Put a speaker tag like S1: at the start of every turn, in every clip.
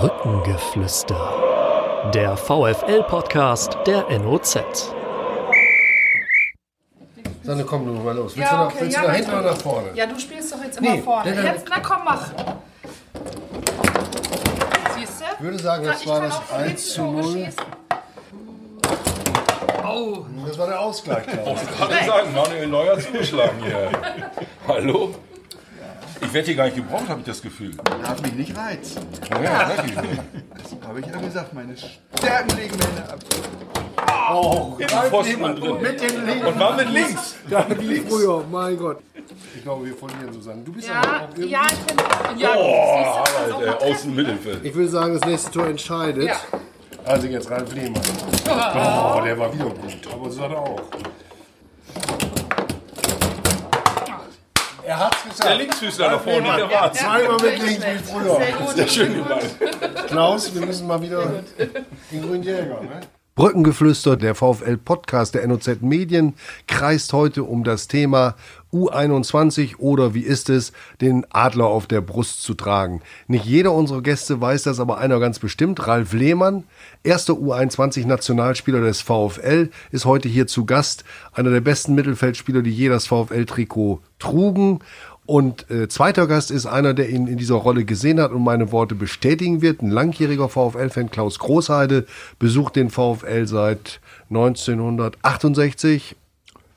S1: Brückengeflüster. Der VFL-Podcast der NOZ.
S2: Sanne, komm du mal los. Willst
S3: Ja,
S2: du nach,
S3: okay,
S2: willst
S3: ja,
S2: du nach hinten oder nach vorne?
S3: Ja, du spielst doch jetzt immer
S2: Nee,
S3: vorne.
S2: nein, nein.
S3: Jetzt, na komm, mach. Siehst du?
S2: Ich würde sagen, das
S3: Ich
S2: war das
S3: auch von
S2: 1
S3: hinten
S2: zu
S3: Tore
S2: 0.
S3: schießen.
S2: Das war der Ausgleich, glaube ich.
S4: gerade sagen, Manuel Neuer zugeschlagen hier. Hallo? Ich werde hier gar nicht gebraucht, habe ich das Gefühl.
S5: Darf mich nicht reizen.
S4: Ja, wirklich.
S5: Das habe ich ja gesagt, meine Stärken liegen mir in der Ab
S4: Im Pfosten und drin.
S2: Mit den Linken.
S4: Und war mit links.
S2: Wie früher, mein Gott. Ich glaube, wir verlieren, Susanne. Du bist aber
S3: Ja,
S2: auch irgendwie...
S3: ja, ich bin. Ja,
S4: Oh, Harald, äh,
S3: auch mal
S4: außen Mittelfeld.
S2: Ich würde sagen, das nächste Tor entscheidet.
S3: Ja.
S2: Also jetzt Ralf Lehmann. Oh, der war wieder gut. Aber Susanne auch. Er hat's
S4: Der
S2: gesagt.
S4: Linksfüßler da vorne, der war
S2: Zweimal mit links wie früher.
S3: Sehr gut.
S4: Sehr schön gemeint.
S2: Klaus, wir müssen mal wieder in Grünjäger, ne? Brückengeflüster, der VfL-Podcast der NOZ Medien, kreist heute um das Thema U21 oder wie ist es, den Adler auf der Brust zu tragen. Nicht jeder unserer Gäste weiß das, aber einer ganz bestimmt. Ralf Lehmann, erster U21-Nationalspieler des VfL, ist heute hier zu Gast. Einer der besten Mittelfeldspieler, die je das VfL-Trikot trugen. Und äh, zweiter Gast ist einer, der ihn in dieser Rolle gesehen hat und meine Worte bestätigen wird. Ein langjähriger VfL-Fan, Klaus Großheide, besucht den VfL seit 1968,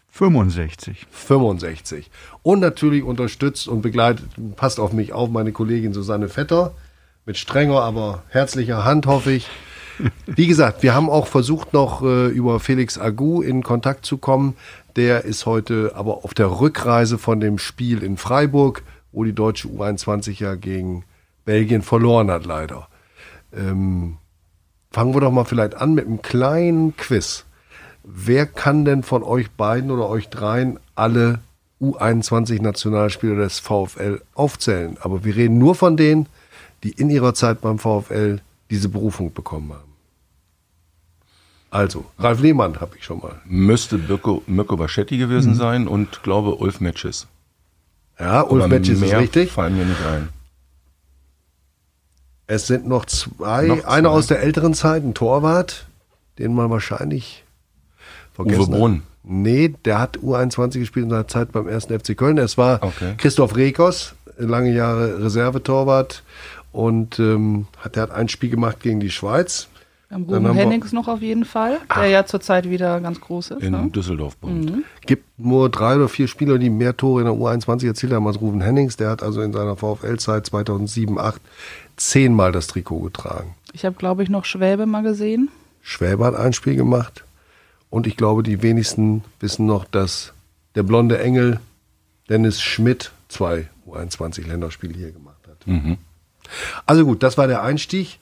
S6: 65.
S2: 65. Und natürlich unterstützt und begleitet, passt auf mich auf, meine Kollegin Susanne Vetter. Mit strenger, aber herzlicher Hand, hoffe ich. Wie gesagt, wir haben auch versucht, noch äh, über Felix Agu in Kontakt zu kommen. Der ist heute aber auf der Rückreise von dem Spiel in Freiburg, wo die deutsche U21 ja gegen Belgien verloren hat, leider. Ähm, fangen wir doch mal vielleicht an mit einem kleinen Quiz. Wer kann denn von euch beiden oder euch dreien alle U21-Nationalspieler des VfL aufzählen? Aber wir reden nur von denen, die in ihrer Zeit beim VfL diese Berufung bekommen haben. Also, Ralf Lehmann habe ich schon mal.
S4: Müsste Mirko, Mirko Baschetti gewesen sein und glaube Ulf Matches.
S2: Ja, Ulf Metsch ist richtig.
S4: fallen mir nicht ein.
S2: Es sind noch zwei.
S4: Noch zwei.
S2: Einer aus der älteren Zeit, ein Torwart, den man wahrscheinlich vergessen
S4: Uwe Brunn.
S2: hat. Nee, der hat U21 gespielt in seiner Zeit beim 1. FC Köln. Es war
S4: Okay.
S2: Christoph Rekos, lange Jahre Reservetorwart. Und ähm, hat, der hat ein Spiel gemacht gegen die Schweiz.
S7: Ruben
S2: haben wir-
S7: Hennings noch auf jeden Fall, der ja zurzeit wieder ganz groß ist.
S4: In
S7: Ne?
S4: Düsseldorf. Mhm.
S2: Gibt nur drei oder vier Spieler, die mehr Tore in der U21 erzielt haben als Ruven Hennings. Der hat also in seiner VfL-Zeit 2007, 2008 zehnmal das Trikot getragen.
S7: Ich habe, glaube ich, noch Schwäbe mal gesehen.
S2: Schwäbe hat ein Spiel gemacht. Und ich glaube, die wenigsten wissen noch, dass der blonde Engel Dennis Schmidt zwei U21-Länderspiele hier gemacht hat. Also gut, das war der Einstieg.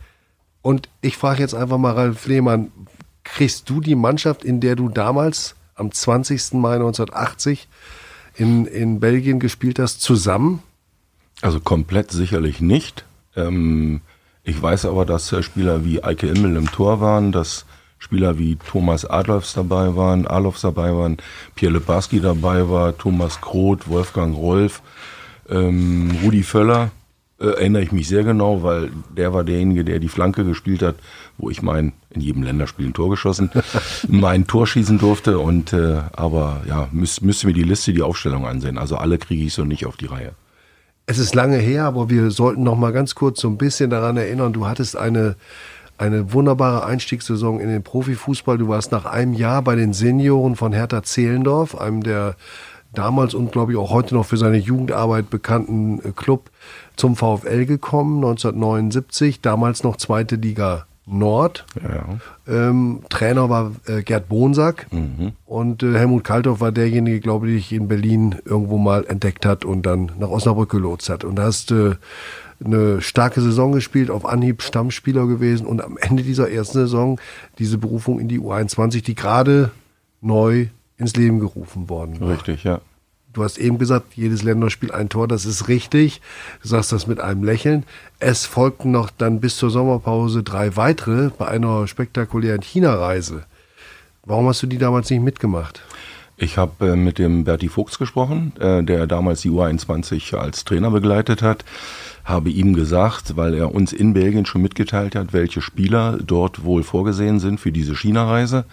S2: Und ich frage jetzt einfach mal Ralf Lehmann, kriegst du die Mannschaft, in der du damals am 20. Mai 1980 in, in Belgien gespielt hast, zusammen?
S4: Also komplett sicherlich nicht. Ähm, ich weiß aber, dass äh, Spieler wie Eike Immel im Tor waren, dass Spieler wie Thomas Adolfs dabei waren, Adolfs dabei waren, Pierre Lebarski dabei war, Thomas Kroth, Wolfgang Rolf, ähm, Rudi Völler. Äh, erinnere ich mich sehr genau, weil der war derjenige, der die Flanke gespielt hat, wo ich mein, in jedem Länderspiel ein Tor geschossen, mein Tor schießen durfte. Und äh, aber ja, müsst, müsste mir die Liste, die Aufstellung ansehen. Also alle kriege ich so nicht auf die Reihe.
S2: Es ist lange her, aber wir sollten noch mal ganz kurz so ein bisschen daran erinnern. Du hattest eine, eine wunderbare Einstiegssaison in den Profifußball. Du warst nach einem Jahr bei den Senioren von Hertha Zehlendorf, einem der damals und glaube ich auch heute noch für seine Jugendarbeit bekannten äh, Club, zum VfL gekommen, 1979, damals noch zweite Liga Nord.
S4: Ja.
S2: Ähm, Trainer war äh, Gerd Bonsack und äh, Helmut Kalthoff war derjenige, glaube ich, in Berlin irgendwo mal entdeckt hat und dann nach Osnabrück gelotst hat. Und da hast äh, eine starke Saison gespielt, auf Anhieb Stammspieler gewesen und am Ende dieser ersten Saison diese Berufung in die U21, die gerade neu ins Leben gerufen worden war.
S4: Richtig, ja.
S2: Du hast eben gesagt, jedes Länderspiel ein Tor, das ist richtig. Du sagst das mit einem Lächeln. Es folgten noch dann bis zur Sommerpause drei weitere bei einer spektakulären China-Reise. Warum hast du die damals nicht mitgemacht?
S4: Ich habe äh, mit dem Berti Fuchs gesprochen, äh, der damals die U21 als Trainer begleitet hat. Habe ihm gesagt, weil er uns in Belgien schon mitgeteilt hat, welche Spieler dort wohl vorgesehen sind für diese China-Reise.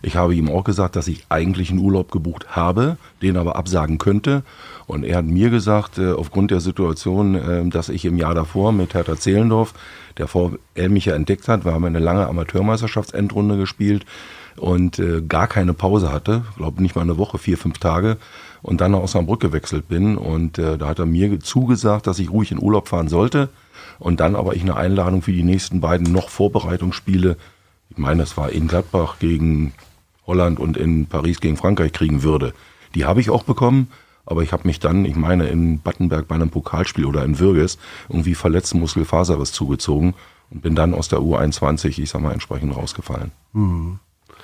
S4: Ich habe ihm auch gesagt, dass ich eigentlich einen Urlaub gebucht habe, den aber absagen könnte. Und er hat mir gesagt, äh, aufgrund der Situation, äh, dass ich im Jahr davor mit Hertha Zehlendorf, der VfL mich ja entdeckt hat, wir haben eine lange Amateurmeisterschaftsendrunde gespielt und äh, gar keine Pause hatte, glaube nicht mal eine Woche, vier, fünf Tage und dann nach Osnabrück gewechselt bin. Und äh, da hat er mir zugesagt, dass ich ruhig in Urlaub fahren sollte. Und dann aber ich eine Einladung für die nächsten beiden noch Vorbereitungsspiele, ich meine, das war in Gladbach gegen Holland und in Paris gegen Frankreich kriegen würde. Die habe ich auch bekommen, aber ich habe mich dann, ich meine, in Battenberg bei einem Pokalspiel oder in Würges irgendwie verletzt Muskelfaserriss zugezogen und bin dann aus der U21, ich sag mal, entsprechend rausgefallen.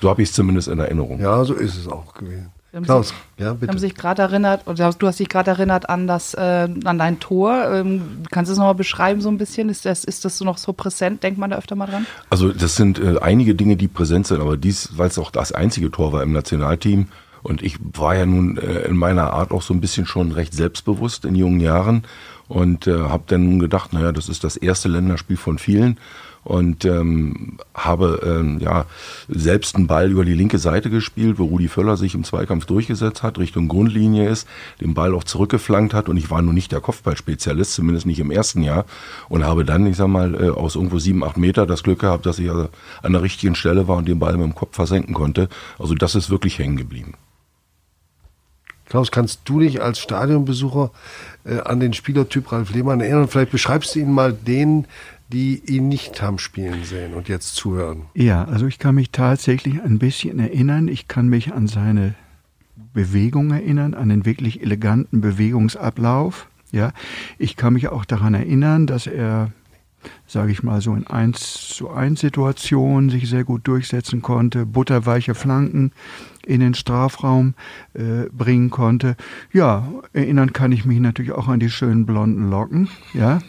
S4: So habe ich es zumindest in Erinnerung.
S2: Ja, so ist es auch gewesen.
S7: Wir haben
S2: Klaus,
S7: sich-
S2: ja,
S7: Wir haben
S2: bitte.
S7: sich gerade erinnert, oder du hast dich gerade erinnert an das, äh, an dein Tor. Ähm, kannst du es nochmal beschreiben so ein bisschen? Ist das, ist das so noch so präsent? Denkt man da öfter mal dran?
S4: Also das sind äh, einige Dinge, die präsent sind, aber dies, weil es auch das einzige Tor war im Nationalteam. Und ich war ja nun äh, in meiner Art auch so ein bisschen schon recht selbstbewusst in jungen Jahren und äh, habe dann nun gedacht, naja, das ist das erste Länderspiel von vielen und ähm, habe ähm, ja selbst einen Ball über die linke Seite gespielt, wo Rudi Völler sich im Zweikampf durchgesetzt hat, Richtung Grundlinie ist, den Ball auch zurückgeflankt hat und ich war nun nicht der Kopfballspezialist, zumindest nicht im ersten Jahr und habe dann, ich sag mal, äh, aus irgendwo sieben, acht Meter das Glück gehabt, dass ich also an der richtigen Stelle war und den Ball mit dem Kopf versenken konnte. Also das ist wirklich hängen geblieben.
S2: Klaus, kannst du dich als Stadionbesucher äh, an den Spielertyp Ralf Lehmann erinnern? Vielleicht beschreibst du ihn mal denen, die ihn nicht haben spielen sehen und jetzt zuhören.
S6: Ja, also ich kann mich tatsächlich ein bisschen erinnern. Ich kann mich an seine Bewegung erinnern, an den wirklich eleganten Bewegungsablauf. Ja, ich kann mich auch daran erinnern, dass er, sage ich mal, so in 1 zu 1 Situationen sich sehr gut durchsetzen konnte, butterweiche Flanken in den Strafraum äh, bringen konnte. Ja, erinnern kann ich mich natürlich auch an die schönen blonden Locken, ja,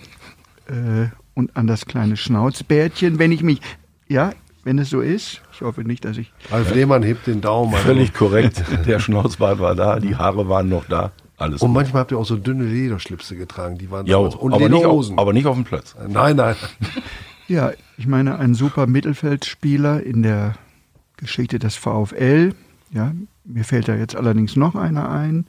S6: äh, und an das kleine Schnauzbärtchen, wenn ich mich, ja, wenn es so ist. Ich hoffe nicht, dass ich.
S2: Ralf Lehmann hebt den Daumen.
S4: Völlig korrekt. Der Schnauzbart war da, die Haare waren noch da, alles.
S2: Und
S4: gut.
S2: manchmal habt ihr auch so dünne Lederschlipse getragen, die waren
S4: ja,
S2: damals. Und
S4: aber, nicht auf,
S2: Lederhosen.
S4: aber nicht auf dem Platz.
S2: Nein, nein.
S6: Ja, ich meine, ein super Mittelfeldspieler in der Geschichte des VfL. Ja, mir fällt da jetzt allerdings noch einer ein.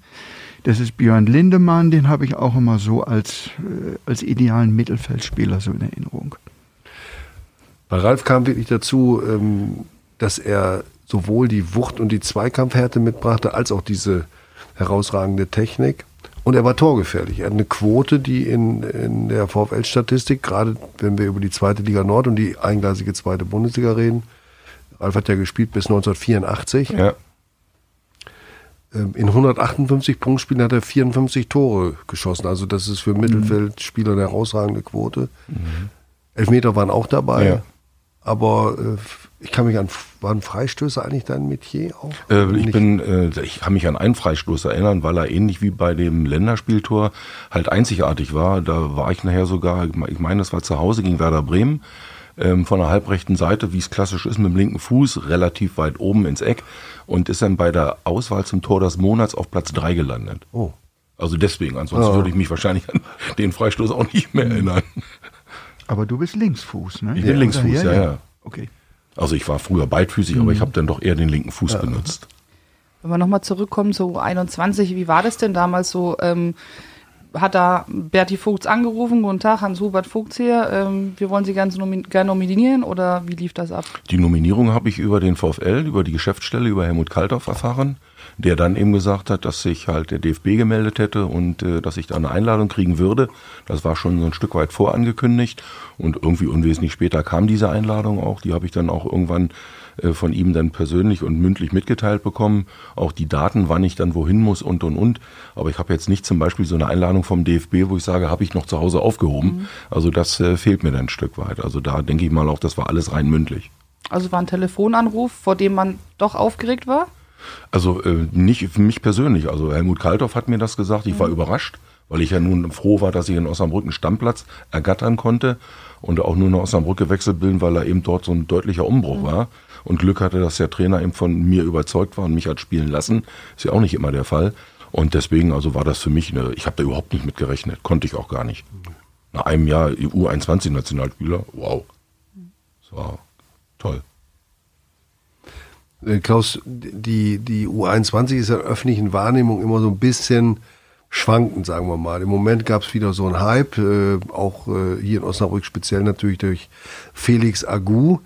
S6: Das ist Björn Lindemann, den habe ich auch immer so als, äh, als idealen Mittelfeldspieler so in Erinnerung.
S2: Bei Ralf kam wirklich dazu, ähm, dass er sowohl die Wucht und die Zweikampfhärte mitbrachte, als auch diese herausragende Technik. Und er war torgefährlich. Er hat eine Quote, die in, in der VfL-Statistik, gerade wenn wir über die zweite Liga Nord und die eingleisige zweite Bundesliga reden, Ralf hat ja gespielt bis 1984.
S4: Ja.
S2: Ähm, In 158 Punktspielen hat er 54 Tore geschossen. Also das ist für Mittelfeldspieler eine herausragende Quote. Elfmeter waren auch dabei.
S4: Ja.
S2: Aber äh, ich kann mich an, waren Freistöße eigentlich dein Metier auch?
S4: Äh, ich bin, äh, ich kann mich an einen Freistoß erinnern, weil er ähnlich wie bei dem Länderspieltor halt einzigartig war. Da war ich nachher sogar, ich meine, das war zu Hause gegen Werder Bremen, ähm, von der halbrechten Seite, wie es klassisch ist, mit dem linken Fuß relativ weit oben ins Eck und ist dann bei der Auswahl zum Tor des Monats auf Platz drei gelandet.
S2: Oh.
S4: Also deswegen, ansonsten
S2: Ja.
S4: würde ich mich wahrscheinlich an den Freistoß auch nicht mehr erinnern.
S6: Aber du bist Linksfuß, ne?
S4: Ich bin Linksfuß, ja, ja.
S6: Okay.
S4: Also ich war früher beidfüßig, aber ich habe dann doch eher den linken Fuß benutzt.
S7: Wenn wir nochmal zurückkommen zu 21, wie war das denn damals so? Ähm, hat da Berti Vogts angerufen, guten Tag, Hans-Hubert Vogts hier, ähm, wir wollen Sie ganz nomi gerne nominieren oder wie lief das ab?
S4: Die Nominierung habe ich über den VfL, über die Geschäftsstelle, über Helmut Kalthoff erfahren, der dann eben gesagt hat, dass sich halt der DFB gemeldet hätte und äh, dass ich da eine Einladung kriegen würde. Das war schon so ein Stück weit vorangekündigt und irgendwie unwesentlich später kam diese Einladung auch. Die habe ich dann auch irgendwann von ihm dann persönlich und mündlich mitgeteilt bekommen. Auch die Daten, wann ich dann wohin muss und und und. Aber ich habe jetzt nicht zum Beispiel so eine Einladung vom DFB, wo ich sage, habe ich noch zu Hause aufgehoben. Also das äh, fehlt mir dann ein Stück weit. Also da denke ich mal auch, das war alles rein mündlich.
S7: Also war ein Telefonanruf, vor dem man doch aufgeregt war?
S4: Also äh, nicht für mich persönlich. Also Helmut Kalthoff hat mir das gesagt. Ich war überrascht, weil ich ja nun froh war, dass ich in Osnabrück einen Stammplatz ergattern konnte und auch nur nach Osnabrück gewechselt bin, weil er eben dort so ein deutlicher Umbruch war. Und Glück hatte, dass der Trainer eben von mir überzeugt war und mich hat spielen lassen. Ist ja auch nicht immer der Fall. Und deswegen, also war das für mich eine, ich habe da überhaupt nicht mit gerechnet, konnte ich auch gar nicht. Nach einem Jahr U21-Nationalspieler, wow. Das war toll.
S2: Äh, Klaus, die, die U21 ist in der öffentlichen Wahrnehmung immer so ein bisschen schwankend, sagen wir mal. Im Moment gab es wieder so einen Hype, äh, auch äh, hier in Osnabrück speziell natürlich durch Felix Agu.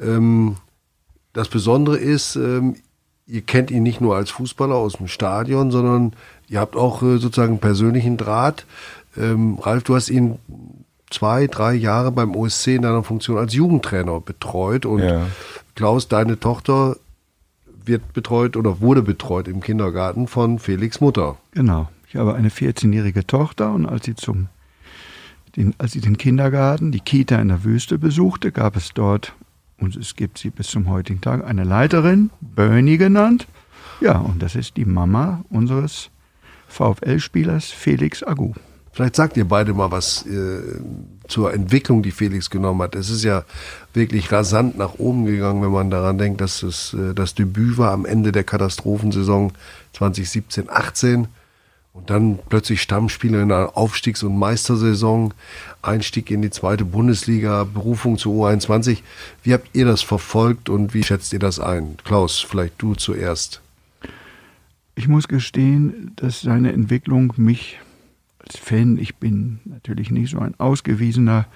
S2: Ähm, das Besondere ist, ähm, ihr kennt ihn nicht nur als Fußballer aus dem Stadion, sondern ihr habt auch äh, sozusagen einen persönlichen Draht. Ähm, Ralf, du hast ihn zwei, drei Jahre beim OSC in deiner Funktion als Jugendtrainer betreut und
S4: Ja.
S2: Klaus, deine Tochter wird betreut oder wurde betreut im Kindergarten von Felix Mutter.
S6: Genau. Ich habe eine 14-jährige Tochter und als sie zum den, als sie den Kindergarten, die Kita in der Wüste besuchte, gab es dort, und es gibt sie bis zum heutigen Tag, eine Leiterin, Bernie genannt. Ja, und das ist die Mama unseres VfL-Spielers Felix Agu.
S2: Vielleicht sagt ihr beide mal was äh, zur Entwicklung, die Felix genommen hat. Es ist ja wirklich rasant nach oben gegangen, wenn man daran denkt, dass es äh, das Debüt war am Ende der Katastrophensaison 2017-18 und dann plötzlich Stammspieler in einer Aufstiegs- und Meistersaison, Einstieg in die zweite Bundesliga, Berufung zur U21. Wie habt ihr das verfolgt und wie schätzt ihr das ein? Klaus, vielleicht du zuerst.
S6: Ich muss gestehen, dass seine Entwicklung mich als Fan, ich bin natürlich nicht so ein ausgewiesener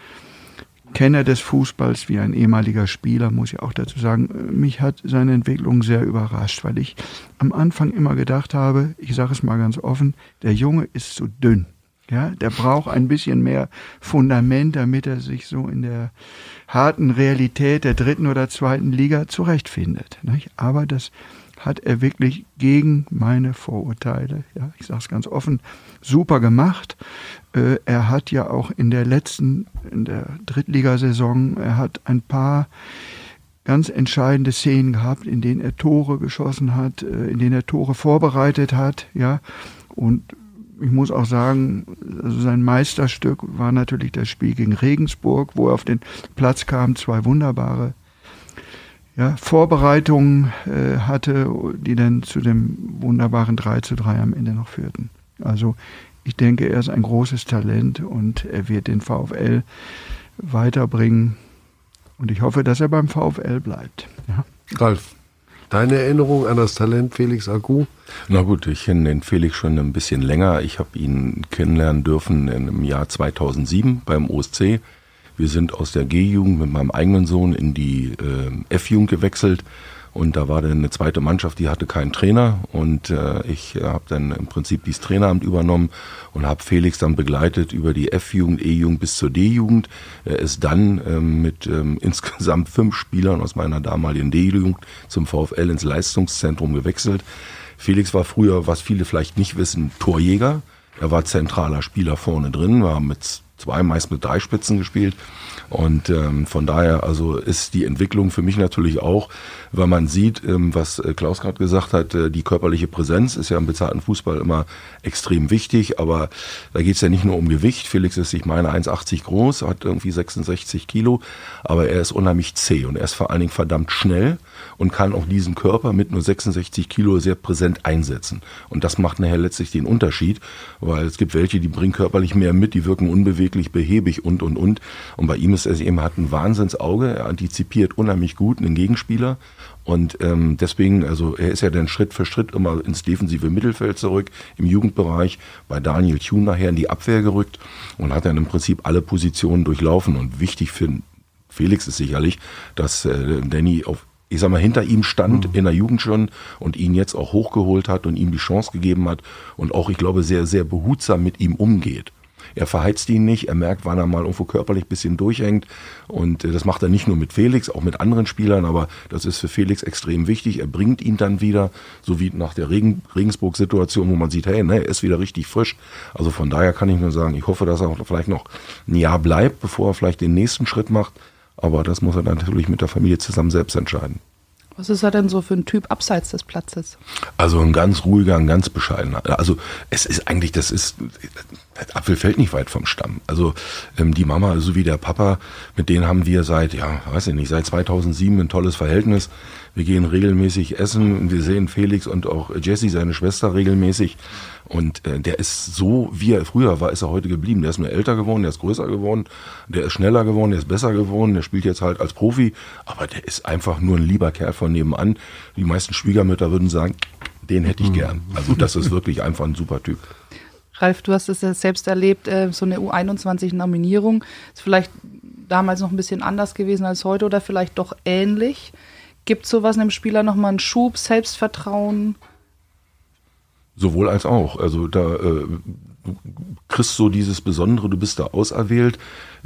S6: Kenner des Fußballs wie ein ehemaliger Spieler, muss ich auch dazu sagen, mich hat seine Entwicklung sehr überrascht, weil ich am Anfang immer gedacht habe, ich sage es mal ganz offen, der Junge ist zu dünn. Ja, der braucht ein bisschen mehr Fundament, damit er sich so in der harten Realität der dritten oder zweiten Liga zurechtfindet. Nicht? Aber das hat er wirklich gegen meine Vorurteile, ja, ich sage es ganz offen, super gemacht. Äh, er hat ja auch in der letzten, in der Drittligasaison, er hat ein paar ganz entscheidende Szenen gehabt, in denen er Tore geschossen hat, äh, in denen er Tore vorbereitet hat, ja. Und ich muss auch sagen, also sein Meisterstück war natürlich das Spiel gegen Regensburg, wo er auf den Platz kam, zwei wunderbare ja, Vorbereitungen äh, hatte, die dann zu dem wunderbaren 3 zu 3 am Ende noch führten. Also ich denke, er ist ein großes Talent und er wird den VfL weiterbringen. Und ich hoffe, dass er beim VfL bleibt. Ja.
S2: Ralf, deine Erinnerung an das Talent Felix Agu?
S4: Na gut, ich kenne den Felix schon ein bisschen länger. Ich habe ihn kennenlernen dürfen im Jahr 2007 beim OSC. Wir sind aus der G-Jugend mit meinem eigenen Sohn in die äh, F-Jugend gewechselt und da war dann eine zweite Mannschaft, die hatte keinen Trainer und äh, ich äh, habe dann im Prinzip dieses Traineramt übernommen und habe Felix dann begleitet über die F-Jugend, E-Jugend bis zur D-Jugend. Er ist dann ähm, mit ähm, insgesamt fünf Spielern aus meiner damaligen D-Jugend zum VfL ins Leistungszentrum gewechselt. Felix war früher, was viele vielleicht nicht wissen, Torjäger. Er war zentraler Spieler vorne drin, war mit zwei, meist mit drei Spitzen gespielt. Und ähm, von daher also ist die Entwicklung für mich natürlich auch, weil man sieht, ähm, was äh, Klaus gerade gesagt hat, äh, die körperliche Präsenz ist ja im bezahlten Fußball immer extrem wichtig, aber da geht es ja nicht nur um Gewicht. Felix ist, ich meine, 1,80 groß, hat irgendwie 66 Kilo, aber er ist unheimlich zäh und er ist vor allen Dingen verdammt schnell und kann auch diesen Körper mit nur 66 Kilo sehr präsent einsetzen. Und das macht nachher letztlich den Unterschied, weil es gibt welche, die bringen körperlich mehr mit, die wirken unbeweglich, behäbig und, und, und. Und bei ihm ist es eben, hat ein Wahnsinnsauge, er antizipiert unheimlich gut einen Gegenspieler. Und ähm, deswegen, also er ist ja dann Schritt für Schritt immer ins defensive Mittelfeld zurück, im Jugendbereich, bei Daniel Thune nachher in die Abwehr gerückt und hat dann im Prinzip alle Positionen durchlaufen. Und wichtig für Felix ist sicherlich, dass äh, Danny auf ich sag mal, hinter ihm stand in der Jugend schon und ihn jetzt auch hochgeholt hat und ihm die Chance gegeben hat und auch, ich glaube, sehr, sehr behutsam mit ihm umgeht. Er verheizt ihn nicht, er merkt, wann er mal irgendwo körperlich ein bisschen durchhängt. Und äh, das macht er nicht nur mit Felix, auch mit anderen Spielern, aber das ist für Felix extrem wichtig. Er bringt ihn dann wieder, so wie nach der Regen, Regensburg-Situation, wo man sieht, hey, ne, er ist wieder richtig frisch. Also von daher kann ich nur sagen, ich hoffe, dass er vielleicht noch ein Jahr bleibt, bevor er vielleicht den nächsten Schritt macht. Aber das muss er dann natürlich mit der Familie zusammen selbst entscheiden.
S7: Was ist er denn so für ein Typ abseits des Platzes?
S4: Also ein ganz ruhiger, ein ganz bescheidener. Also es ist eigentlich, das ist, der Apfel fällt nicht weit vom Stamm. Also ähm, die Mama sowie der Papa, mit denen haben wir seit, ja, weiß ich nicht, seit 2007 ein tolles Verhältnis. Wir gehen regelmäßig essen und wir sehen Felix und auch Jessie, seine Schwester, regelmäßig. Und äh, der ist so, wie er früher war, ist er heute geblieben. Der ist nur älter geworden, der ist größer geworden, der ist schneller geworden, der ist besser geworden, der spielt jetzt halt als Profi. Aber der ist einfach nur ein lieber Kerl von nebenan. Die meisten Schwiegermütter würden sagen, den hätte ich gern. Also das ist wirklich einfach ein super Typ.
S7: Ralf, du hast es ja selbst erlebt, äh, so eine U21-Nominierung ist vielleicht damals noch ein bisschen anders gewesen als heute oder vielleicht doch ähnlich. Gibt sowas einem Spieler nochmal einen Schub, Selbstvertrauen?
S4: Sowohl als auch. Also da äh, du kriegst so dieses Besondere, du bist da auserwählt,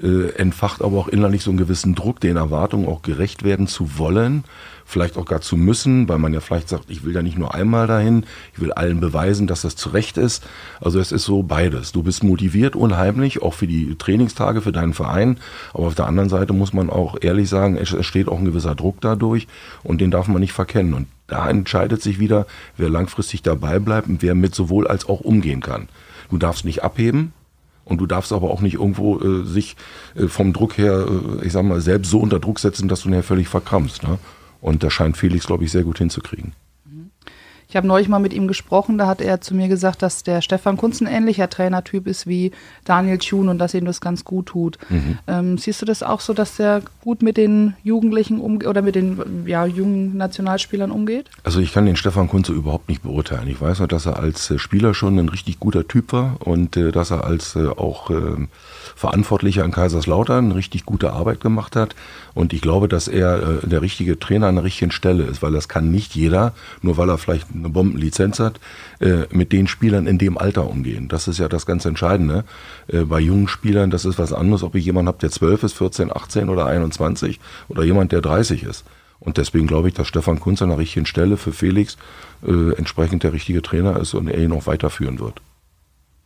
S4: äh, entfacht aber auch innerlich so einen gewissen Druck, den Erwartungen auch gerecht werden zu wollen, vielleicht auch gar zu müssen, weil man ja vielleicht sagt, ich will ja nicht nur einmal dahin, ich will allen beweisen, dass das zurecht ist. Also es ist so beides. Du bist motiviert unheimlich, auch für die Trainingstage, für deinen Verein, aber auf der anderen Seite muss man auch ehrlich sagen, es steht auch ein gewisser Druck dadurch und den darf man nicht verkennen. Und da entscheidet sich wieder, wer langfristig dabei bleibt und wer mit sowohl als auch umgehen kann. Du darfst nicht abheben und du darfst aber auch nicht irgendwo äh, sich äh, vom Druck her, äh, ich sag mal, selbst so unter Druck setzen, dass du nachher völlig verkrampfst. Ne? Und da scheint Felix, glaube ich, sehr gut hinzukriegen.
S7: Ich habe neulich mal mit ihm gesprochen, da hat er zu mir gesagt, dass der Stefan Kunz ein ähnlicher Trainertyp ist wie Daniel Thun und dass ihm das ganz gut tut.
S4: Mhm.
S7: Ähm, siehst du das auch so, dass der gut mit den Jugendlichen oder mit den ja, jungen Nationalspielern umgeht?
S4: Also ich kann den Stefan Kunze überhaupt nicht beurteilen. Ich weiß nur, dass er als äh, Spieler schon ein richtig guter Typ war und äh, dass er als äh, auch äh, Verantwortlicher in Kaiserslautern richtig gute Arbeit gemacht hat. Und ich glaube, dass er äh, der richtige Trainer an der richtigen Stelle ist, weil das kann nicht jeder, nur weil er vielleicht eine Bombenlizenz hat, äh, mit den Spielern in dem Alter umgehen. Das ist ja das ganz Entscheidende. Äh, bei jungen Spielern, das ist was anderes, ob ich jemanden habe, der 12 ist, 14, 18 oder 21 oder jemand, der 30 ist. Und deswegen glaube ich, dass Stefan Kunz an der richtigen Stelle für Felix äh, entsprechend der richtige Trainer ist und er ihn auch weiterführen wird.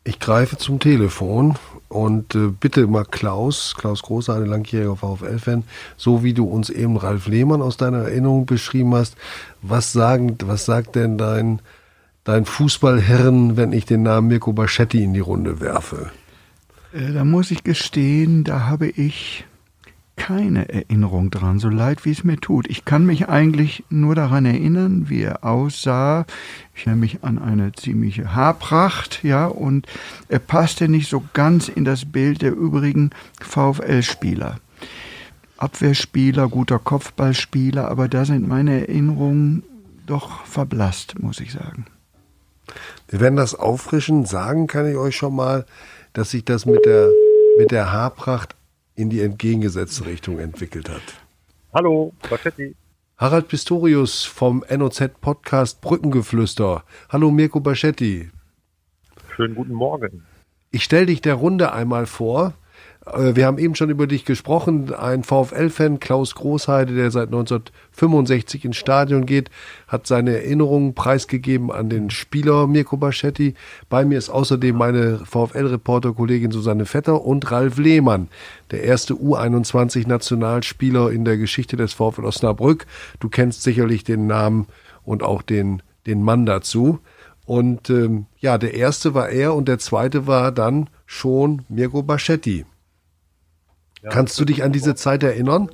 S2: Ich greife zum Telefon und äh, bitte mal Klaus, Klaus Große, ein langjähriger VfL-Fan, so wie du uns eben Ralf Lehmann aus deiner Erinnerung beschrieben hast, was, sagen, was sagt denn dein, dein Fußballhirn, wenn ich den Namen Mirko Baschetti in die Runde werfe?
S6: Äh, Da muss ich gestehen, da habe ich keine Erinnerung dran, so leid wie es mir tut. Ich kann mich eigentlich nur daran erinnern, wie er aussah. Ich erinnere mich an eine ziemliche Haarpracht, ja, und er passte nicht so ganz in das Bild der übrigen VfL-Spieler. Abwehrspieler, guter Kopfballspieler, aber da sind meine Erinnerungen doch verblasst, muss ich sagen.
S2: Wir werden das auffrischen. Sagen kann ich euch schon mal, dass sich das mit der, mit der Haarpracht in die entgegengesetzte Richtung entwickelt hat.
S8: Hallo, Baschetti.
S2: Harald Pistorius vom NOZ-Podcast Brückengeflüster. Hallo Mirko Baschetti.
S8: Schönen guten Morgen.
S2: Ich stelle dich der Runde einmal vor. Äh, Wir haben eben schon über dich gesprochen. Ein VfL-Fan, Klaus Großheide, der seit 1965 ins Stadion geht, hat seine Erinnerungen preisgegeben an den Spieler Mirko Baschetti. Bei mir ist außerdem meine VfL-Reporter-Kollegin Susanne Vetter und Ralf Lehmann, der erste U21-Nationalspieler in der Geschichte des VfL Osnabrück. Du kennst sicherlich den Namen und auch den, den Mann dazu. Und ähm, ja, der erste war er und der zweite war dann schon Mirko Baschetti.
S8: Ja,
S2: Kannst du dich an diese Zeit erinnern?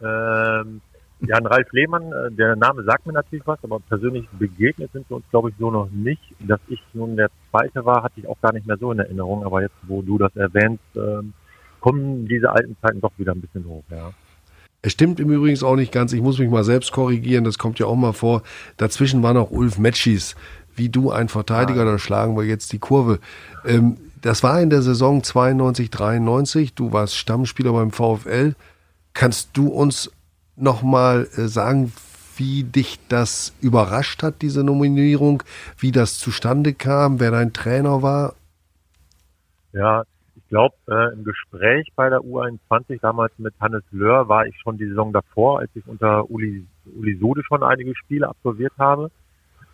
S8: Ähm, ja, an Ralf Lehmann, äh, der Name sagt mir natürlich was, aber persönlich begegnet sind wir uns, glaube ich, so noch nicht. Dass ich nun der Zweite war, hatte ich auch gar nicht mehr so in Erinnerung. Aber jetzt, wo du das erwähnst, ähm, kommen diese alten Zeiten doch wieder ein bisschen hoch, ja.
S2: Es stimmt im Übrigen auch nicht ganz. Ich muss mich mal selbst korrigieren. Das kommt ja auch mal vor. Dazwischen war noch Ulf Metschis. Wie du ein Verteidiger, da schlagen wir jetzt die Kurve. Ähm, das war in der Saison 92, 93. Du warst Stammspieler beim VfL. Kannst du uns noch mal äh, sagen, wie dich das überrascht hat, diese Nominierung, wie das zustande kam, wer dein Trainer war?
S8: Ja, ich glaube, äh, im Gespräch bei der U21 damals mit Hannes Löhr war ich schon die Saison davor, als ich unter Uli, Uli Sode schon einige Spiele absolviert habe.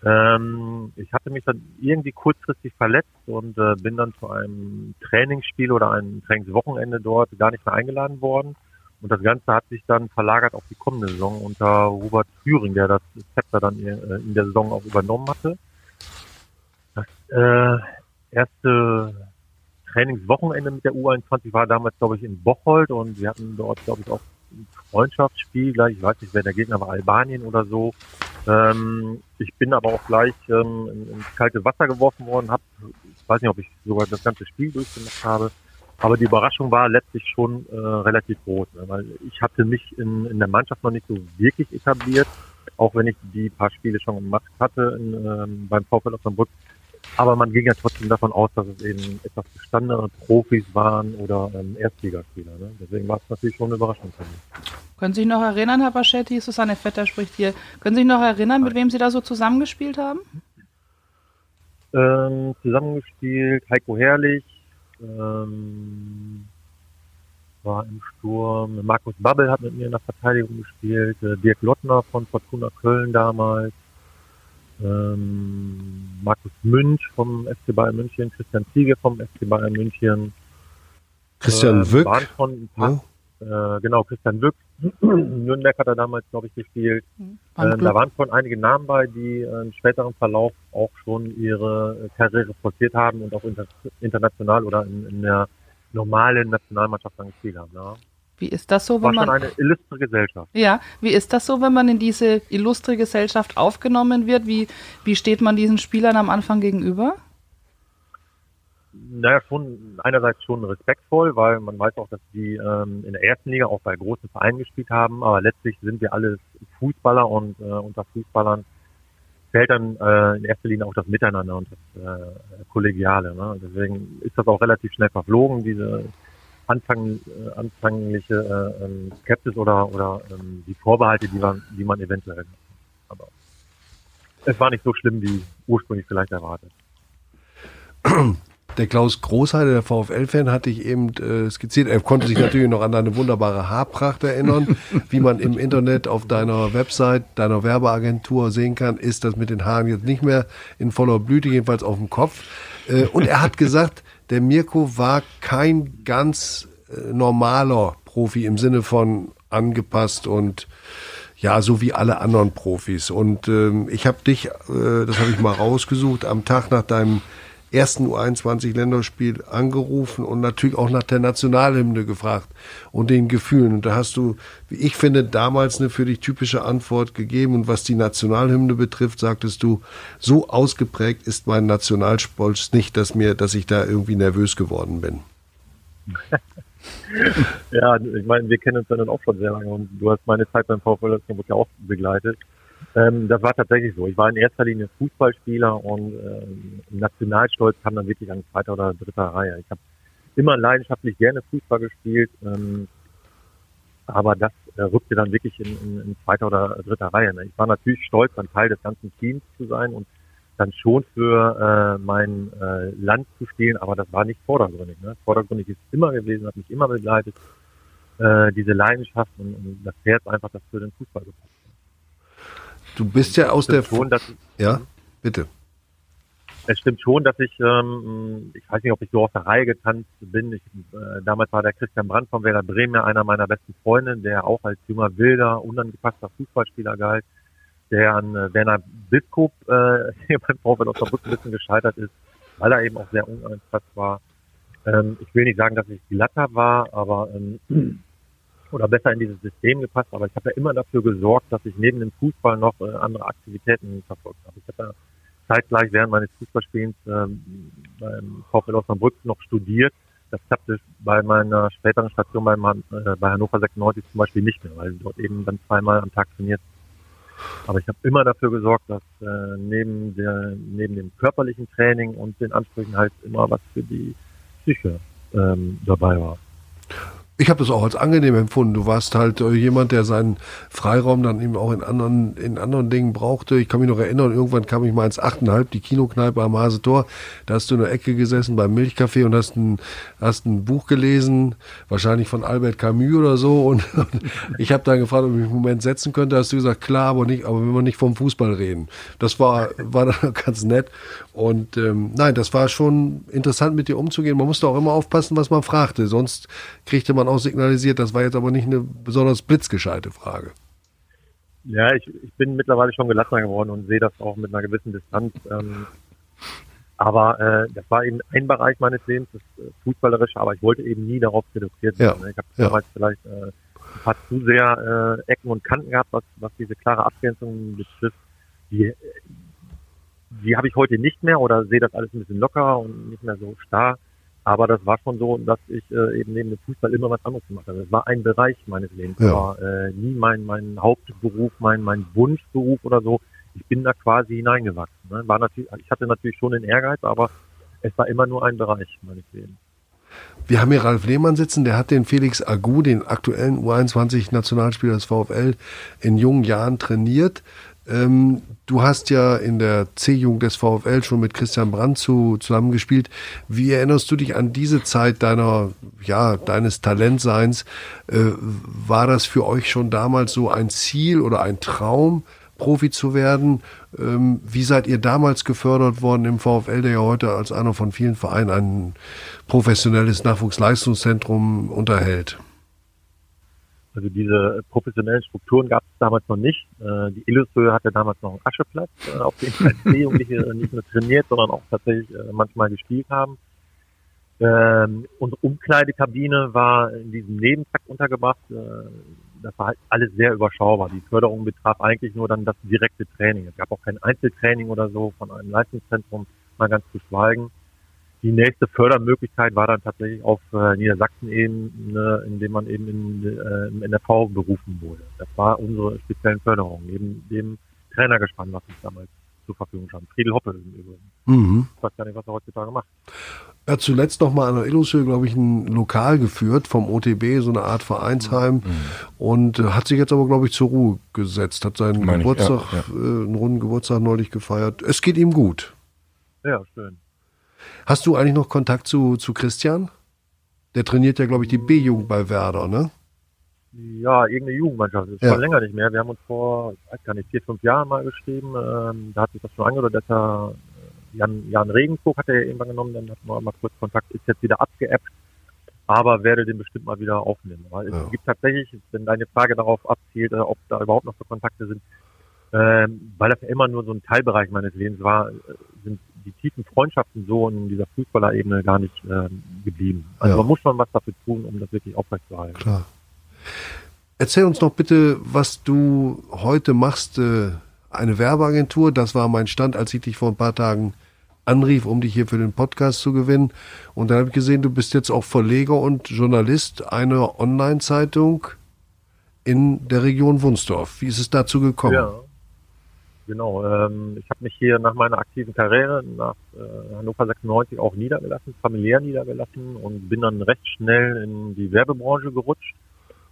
S8: Ähm, ich hatte mich dann irgendwie kurzfristig verletzt und äh, bin dann zu einem Trainingsspiel oder einem Trainingswochenende dort gar nicht mehr eingeladen worden. Und das Ganze hat sich dann verlagert auf die kommende Saison unter Robert Thüring, der das Zepter dann äh, in der Saison auch übernommen hatte. Das äh, erste Trainingswochenende mit der U21 war damals, glaube ich, in Bocholt und wir hatten dort, glaube ich, auch Freundschaftsspiel gleich. Ich weiß nicht, wer der Gegner war, Albanien oder so. Ähm, ich bin aber auch gleich ähm, ins kalte Wasser geworfen worden, hab, ich weiß nicht, ob ich sogar das ganze Spiel durchgemacht habe. Aber die Überraschung war letztlich schon äh, relativ groß, ne? weil ich hatte mich in, in der Mannschaft noch nicht so wirklich etabliert, auch wenn ich die paar Spiele schon gemacht hatte in, ähm, beim VfL Osnabrück. Aber man ging ja trotzdem davon aus, dass es eben etwas gestandenere Profis waren oder ähm, Erstligaspieler. Ne? Deswegen war es natürlich schon eine Überraschung für mich.
S7: Können Sie sich noch erinnern, Herr Baschetti, Susanne Vetter spricht hier, können Sie sich noch erinnern, mit wem Sie da so zusammengespielt haben?
S8: Ähm, zusammengespielt, Heiko Herrlich, ähm, war im Sturm, Markus Babbel hat mit mir in der Verteidigung gespielt, äh, Dirk Lottner von Fortuna Köln damals, ähm, Markus Münch vom FC Bayern München, Christian Ziege vom FC Bayern München.
S2: Christian
S8: äh,
S2: Wück.
S8: Waren von ein paar, äh, genau, Christian Wück. Nürnberg hat er damals, glaube ich, gespielt.
S7: Wann
S8: Ähm, da waren schon einige Namen bei, die äh, im späteren Verlauf auch schon ihre äh, Karriere forciert haben und auch inter international oder in, in der normalen Nationalmannschaft dann gespielt haben. Ja.
S7: Wie ist das so, wenn man
S8: eine illustre Gesellschaft.
S7: ja, wie ist das so, wenn man in diese illustre Gesellschaft aufgenommen wird? Wie, wie steht man diesen Spielern am Anfang gegenüber?
S8: Naja, schon einerseits schon respektvoll, weil man weiß auch, dass die ähm, in der ersten Liga auch bei großen Vereinen gespielt haben, aber letztlich sind wir alle Fußballer und äh, unter Fußballern zählt dann äh, in erster Linie auch das Miteinander und das äh, Kollegiale. Ne? Deswegen ist das auch relativ schnell verflogen, diese Anfang, äh, anfängliche äh, ähm, Skepsis oder, oder ähm, die Vorbehalte, die man, die man eventuell hat. Aber es war nicht so schlimm, wie ursprünglich vielleicht erwartet.
S2: Der Klaus Großheide, der VfL-Fan, hatte ich eben äh, skizziert. Er konnte sich natürlich noch an deine wunderbare Haarpracht erinnern. Wie man im Internet auf deiner Website, deiner Werbeagentur sehen kann, ist das mit den Haaren jetzt nicht mehr in voller Blüte, jedenfalls auf dem Kopf. Äh, und er hat gesagt, der Mirko war kein ganz äh, normaler Profi im Sinne von angepasst und ja, so wie alle anderen Profis. Und ähm, ich habe dich, äh, das habe ich mal rausgesucht, am Tag nach deinem ersten U21-Länderspiel angerufen und natürlich auch nach der Nationalhymne gefragt und den Gefühlen. Und da hast du, wie ich finde, damals eine für dich typische Antwort gegeben. Und was die Nationalhymne betrifft, sagtest du, so ausgeprägt ist mein Nationalstolz nicht, dass mir, dass ich da irgendwie nervös geworden bin.
S8: Ja, ich meine, wir kennen uns ja dann auch schon sehr lange und du hast meine Zeit beim VfL Osnabrück ja auch begleitet. Ähm, das war tatsächlich so. Ich war in erster Linie Fußballspieler und ähm, Nationalstolz kam dann wirklich an zweiter oder dritter Reihe. Ich habe immer leidenschaftlich gerne Fußball gespielt, ähm, aber das äh, rückte dann wirklich in, in, in zweiter oder dritter Reihe. Ne? Ich war natürlich stolz, ein Teil des ganzen Teams zu sein und dann schon für äh, mein äh, Land zu spielen, aber das war nicht vordergründig. Ne? Vordergründig ist immer gewesen, hat mich immer begleitet, äh, diese Leidenschaft und, und das Herz einfach, das für den Fußball gepasst.
S2: Du bist ja aus der.
S8: Schon, dass,
S2: Ja, bitte.
S8: es stimmt schon, dass ich, ähm, ich weiß nicht, ob ich so aus der Reihe getanzt bin. Ich, äh, damals war der Christian Brandt von Werder Bremen einer meiner besten Freunde, der auch als junger, wilder, unangepasster Fußballspieler galt, der an äh, Werner Biskop äh, hier beim VfL Osnabrück ein bisschen gescheitert ist, weil er eben auch sehr unangepasst war. Ähm, ich will nicht sagen, dass ich glatter war, aber ähm, oder besser in dieses System gepasst, aber ich habe ja immer dafür gesorgt, dass ich neben dem Fußball noch äh, andere Aktivitäten verfolgt habe. Ich habe ja zeitgleich während meines Fußballspielens ähm, beim VfL Osnabrück noch studiert. Das klappte bei meiner späteren Station beim, äh, bei Hannover 96 zum Beispiel nicht mehr, weil dort eben dann zweimal am Tag trainiert. Aber ich habe immer dafür gesorgt, dass äh, neben, der, neben dem körperlichen Training und den Ansprüchen halt immer was für die Psyche ähm, dabei war.
S2: Ich habe das auch als angenehm empfunden. Du warst halt äh, jemand, der seinen Freiraum dann eben auch in anderen, in anderen Dingen brauchte. Ich kann mich noch erinnern, irgendwann kam ich mal ins Achtenhalb, die Kinokneipe am Hasetor. Da hast du in der Ecke gesessen beim Milchcafé und hast ein, hast ein Buch gelesen, wahrscheinlich von Albert Camus oder so. Und, ich habe dann gefragt, ob ich mich einen Moment setzen könnte. Hast du gesagt, klar, aber nicht, aber wenn wir nicht vom Fußball reden. Das war, war dann ganz nett. Und ähm, nein, das war schon interessant, mit dir umzugehen. Man musste auch immer aufpassen, was man fragte. Sonst kriegte man auch signalisiert, das war jetzt aber nicht eine besonders blitzgescheite Frage.
S8: Ja, ich, ich bin mittlerweile schon gelassener geworden und sehe das auch mit einer gewissen Distanz. Ähm, Aber äh, das war eben ein Bereich meines Lebens, das äh, Fußballerische, aber ich wollte eben nie darauf reduziert
S2: Ja,
S8: werden. ne? Ich habe
S2: ja.
S8: damals vielleicht äh, ein paar zu sehr äh, Ecken und Kanten gehabt, was, was diese klare Abgrenzung betrifft. Die, die habe ich heute nicht mehr oder sehe das alles ein bisschen lockerer und nicht mehr so starr. Aber das war schon so, dass ich äh, eben neben dem Fußball immer was anderes gemacht habe. Das war ein Bereich meines Lebens.
S2: Ja.
S8: War äh, nie mein, mein Hauptberuf, mein, mein Wunschberuf oder so. Ich bin da quasi hineingewachsen. Ne? War natürlich, ich hatte natürlich schon den Ehrgeiz, aber es war immer nur ein Bereich meines Lebens.
S2: Wir haben hier Ralf Lehmann sitzen, der hat den Felix Agu, den aktuellen U21-Nationalspieler des VfL, in jungen Jahren trainiert. Ähm, du hast ja in der C-Jugend des VfL schon mit Christian Brandt zu, zusammengespielt. Wie erinnerst du dich an diese Zeit deiner, ja, deines Talentseins? Äh, war das für euch schon damals so ein Ziel oder ein Traum, Profi zu werden? Ähm, wie seid ihr damals gefördert worden im VfL, der ja heute als einer von vielen Vereinen ein professionelles Nachwuchsleistungszentrum unterhält?
S8: Also diese professionellen Strukturen gab es damals noch nicht. Äh, die Illuströ hatte damals noch einen Ascheplatz, äh, auf dem als Jugendliche nicht nur trainiert, sondern auch tatsächlich äh, manchmal gespielt haben. Ähm, unsere Umkleidekabine war in diesem Nebentrakt untergebracht. Äh, das war halt alles sehr überschaubar. Die Förderung betraf eigentlich nur dann das direkte Training. Es gab auch kein Einzeltraining oder so von einem Leistungszentrum, mal ganz zu schweigen. Die nächste Fördermöglichkeit war dann tatsächlich auf äh, Niedersachsen-Ebene, indem man eben in, äh, im NRV berufen wurde. Das war unsere speziellen Förderung, neben dem Trainergespann, was uns damals zur Verfügung stand. Friedel Hoppe im Übrigen.
S2: Mhm.
S8: Ich weiß gar nicht, was er heutzutage macht.
S2: Er hat zuletzt noch mal an der Illushöhe, glaube ich, ein Lokal geführt vom OTB, so eine Art Vereinsheim. Und äh, hat sich jetzt aber, glaube ich, zur Ruhe gesetzt. Hat seinen
S4: Meine ich,
S2: Geburtstag,
S4: ja, ja.
S2: Äh, einen runden Geburtstag neulich gefeiert. Es geht ihm gut.
S8: Ja, schön.
S2: Hast du eigentlich noch Kontakt zu, zu Christian? Der trainiert ja, glaube ich, die B-Jugend bei Werder, ne?
S8: Ja, irgendeine Jugendmannschaft. Das ist
S2: Ja.
S8: schon länger nicht mehr. Wir haben uns vor, ich weiß gar nicht, vier, fünf Jahren mal geschrieben. Ähm, da hat sich das schon angehört, dass er äh, Jan, Jan Regensburg hat er ja irgendwann genommen, dann hatten wir mal kurz Kontakt, ist jetzt wieder abgeappt, aber werde den bestimmt mal wieder aufnehmen. Weil
S2: Ja.
S8: es gibt tatsächlich, wenn deine Frage darauf abzielt, äh, ob da überhaupt noch so Kontakte sind, ähm, weil das ja immer nur so ein Teilbereich meines Lebens war, äh, die tiefen Freundschaften so in dieser Fußballerebene gar nicht ähm, geblieben. Also
S2: Ja.
S8: man muss schon was dafür tun, um das wirklich aufrechtzuerhalten.
S2: Klar. Erzähl uns noch bitte, was du heute machst. Äh, eine Werbeagentur, das war mein Stand, als ich dich vor ein paar Tagen anrief, um dich hier für den Podcast zu gewinnen. Und dann habe ich gesehen, du bist jetzt auch Verleger und Journalist einer Online-Zeitung in der Region Wunsdorf. Wie ist es dazu gekommen?
S8: Ja, genau. Ähm, ich habe mich hier nach meiner aktiven Karriere nach äh, Hannover 96 auch niedergelassen, familiär niedergelassen und bin dann recht schnell in die Werbebranche gerutscht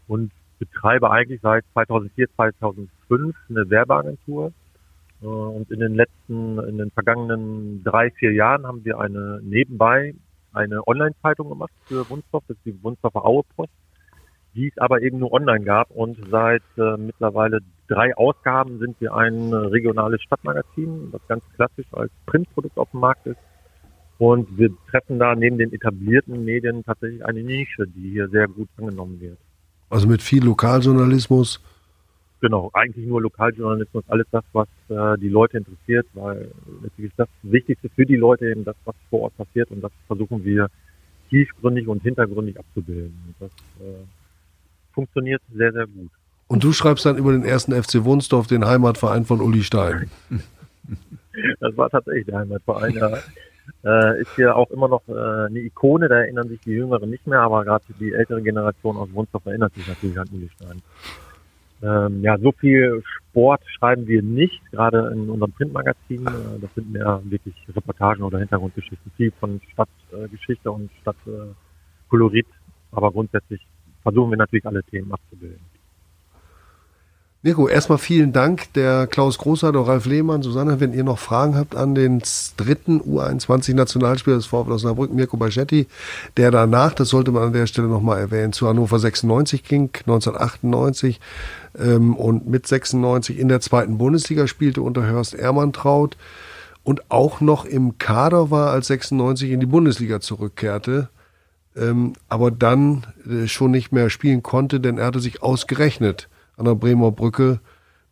S8: und betreibe eigentlich seit 2004, 2005 eine Werbeagentur. Äh, und in den letzten, in den vergangenen drei, vier Jahren haben wir eine nebenbei eine Online-Zeitung gemacht für Wunsdorf, das ist die Wunsdorfer Aue Post die es aber eben nur online gab. Und seit äh, mittlerweile drei Ausgaben sind wir ein äh, regionales Stadtmagazin, das ganz klassisch als Printprodukt auf dem Markt ist. Und wir treffen da neben den etablierten Medien tatsächlich eine Nische, die hier sehr gut angenommen wird.
S2: Also mit viel Lokaljournalismus.
S8: Genau, eigentlich nur Lokaljournalismus, alles das, was äh, die Leute interessiert, weil letztlich ist das Wichtigste für die Leute eben das, was vor Ort passiert und das versuchen wir tiefgründig und hintergründig abzubilden. Und das äh, funktioniert sehr, sehr gut.
S2: Und du schreibst dann über den ersten FC Wunsdorf, den Heimatverein von Uli Stein.
S8: Das war tatsächlich der Heimatverein. Ja. Äh, ist hier auch immer noch äh, eine Ikone, da erinnern sich die Jüngeren nicht mehr, aber gerade die ältere Generation aus Wunsdorf erinnert sich natürlich an Uli Stein. Ähm, ja, so viel Sport schreiben wir nicht, gerade in unserem Printmagazin. Äh, das sind mehr wirklich Reportagen oder Hintergrundgeschichten, viel von Stadtgeschichte und Stadtkolorit, aber grundsätzlich versuchen wir natürlich alle Themen abzubilden.
S2: Mirko, erstmal vielen Dank. Der Klaus Großardt, Ralf Lehmann, Susanne, wenn ihr noch Fragen habt an den dritten U21-Nationalspieler des VfL Osnabrück, Mirko Baschetti, der danach, das sollte man an der Stelle nochmal erwähnen, zu Hannover 96 ging, 1998 ähm, und mit 96 in der zweiten Bundesliga spielte unter Hörst Ermantraut und auch noch im Kader war, als 96 in die Bundesliga zurückkehrte, ähm, aber dann äh, schon nicht mehr spielen konnte, denn er hatte sich ausgerechnet an der Bremer Brücke,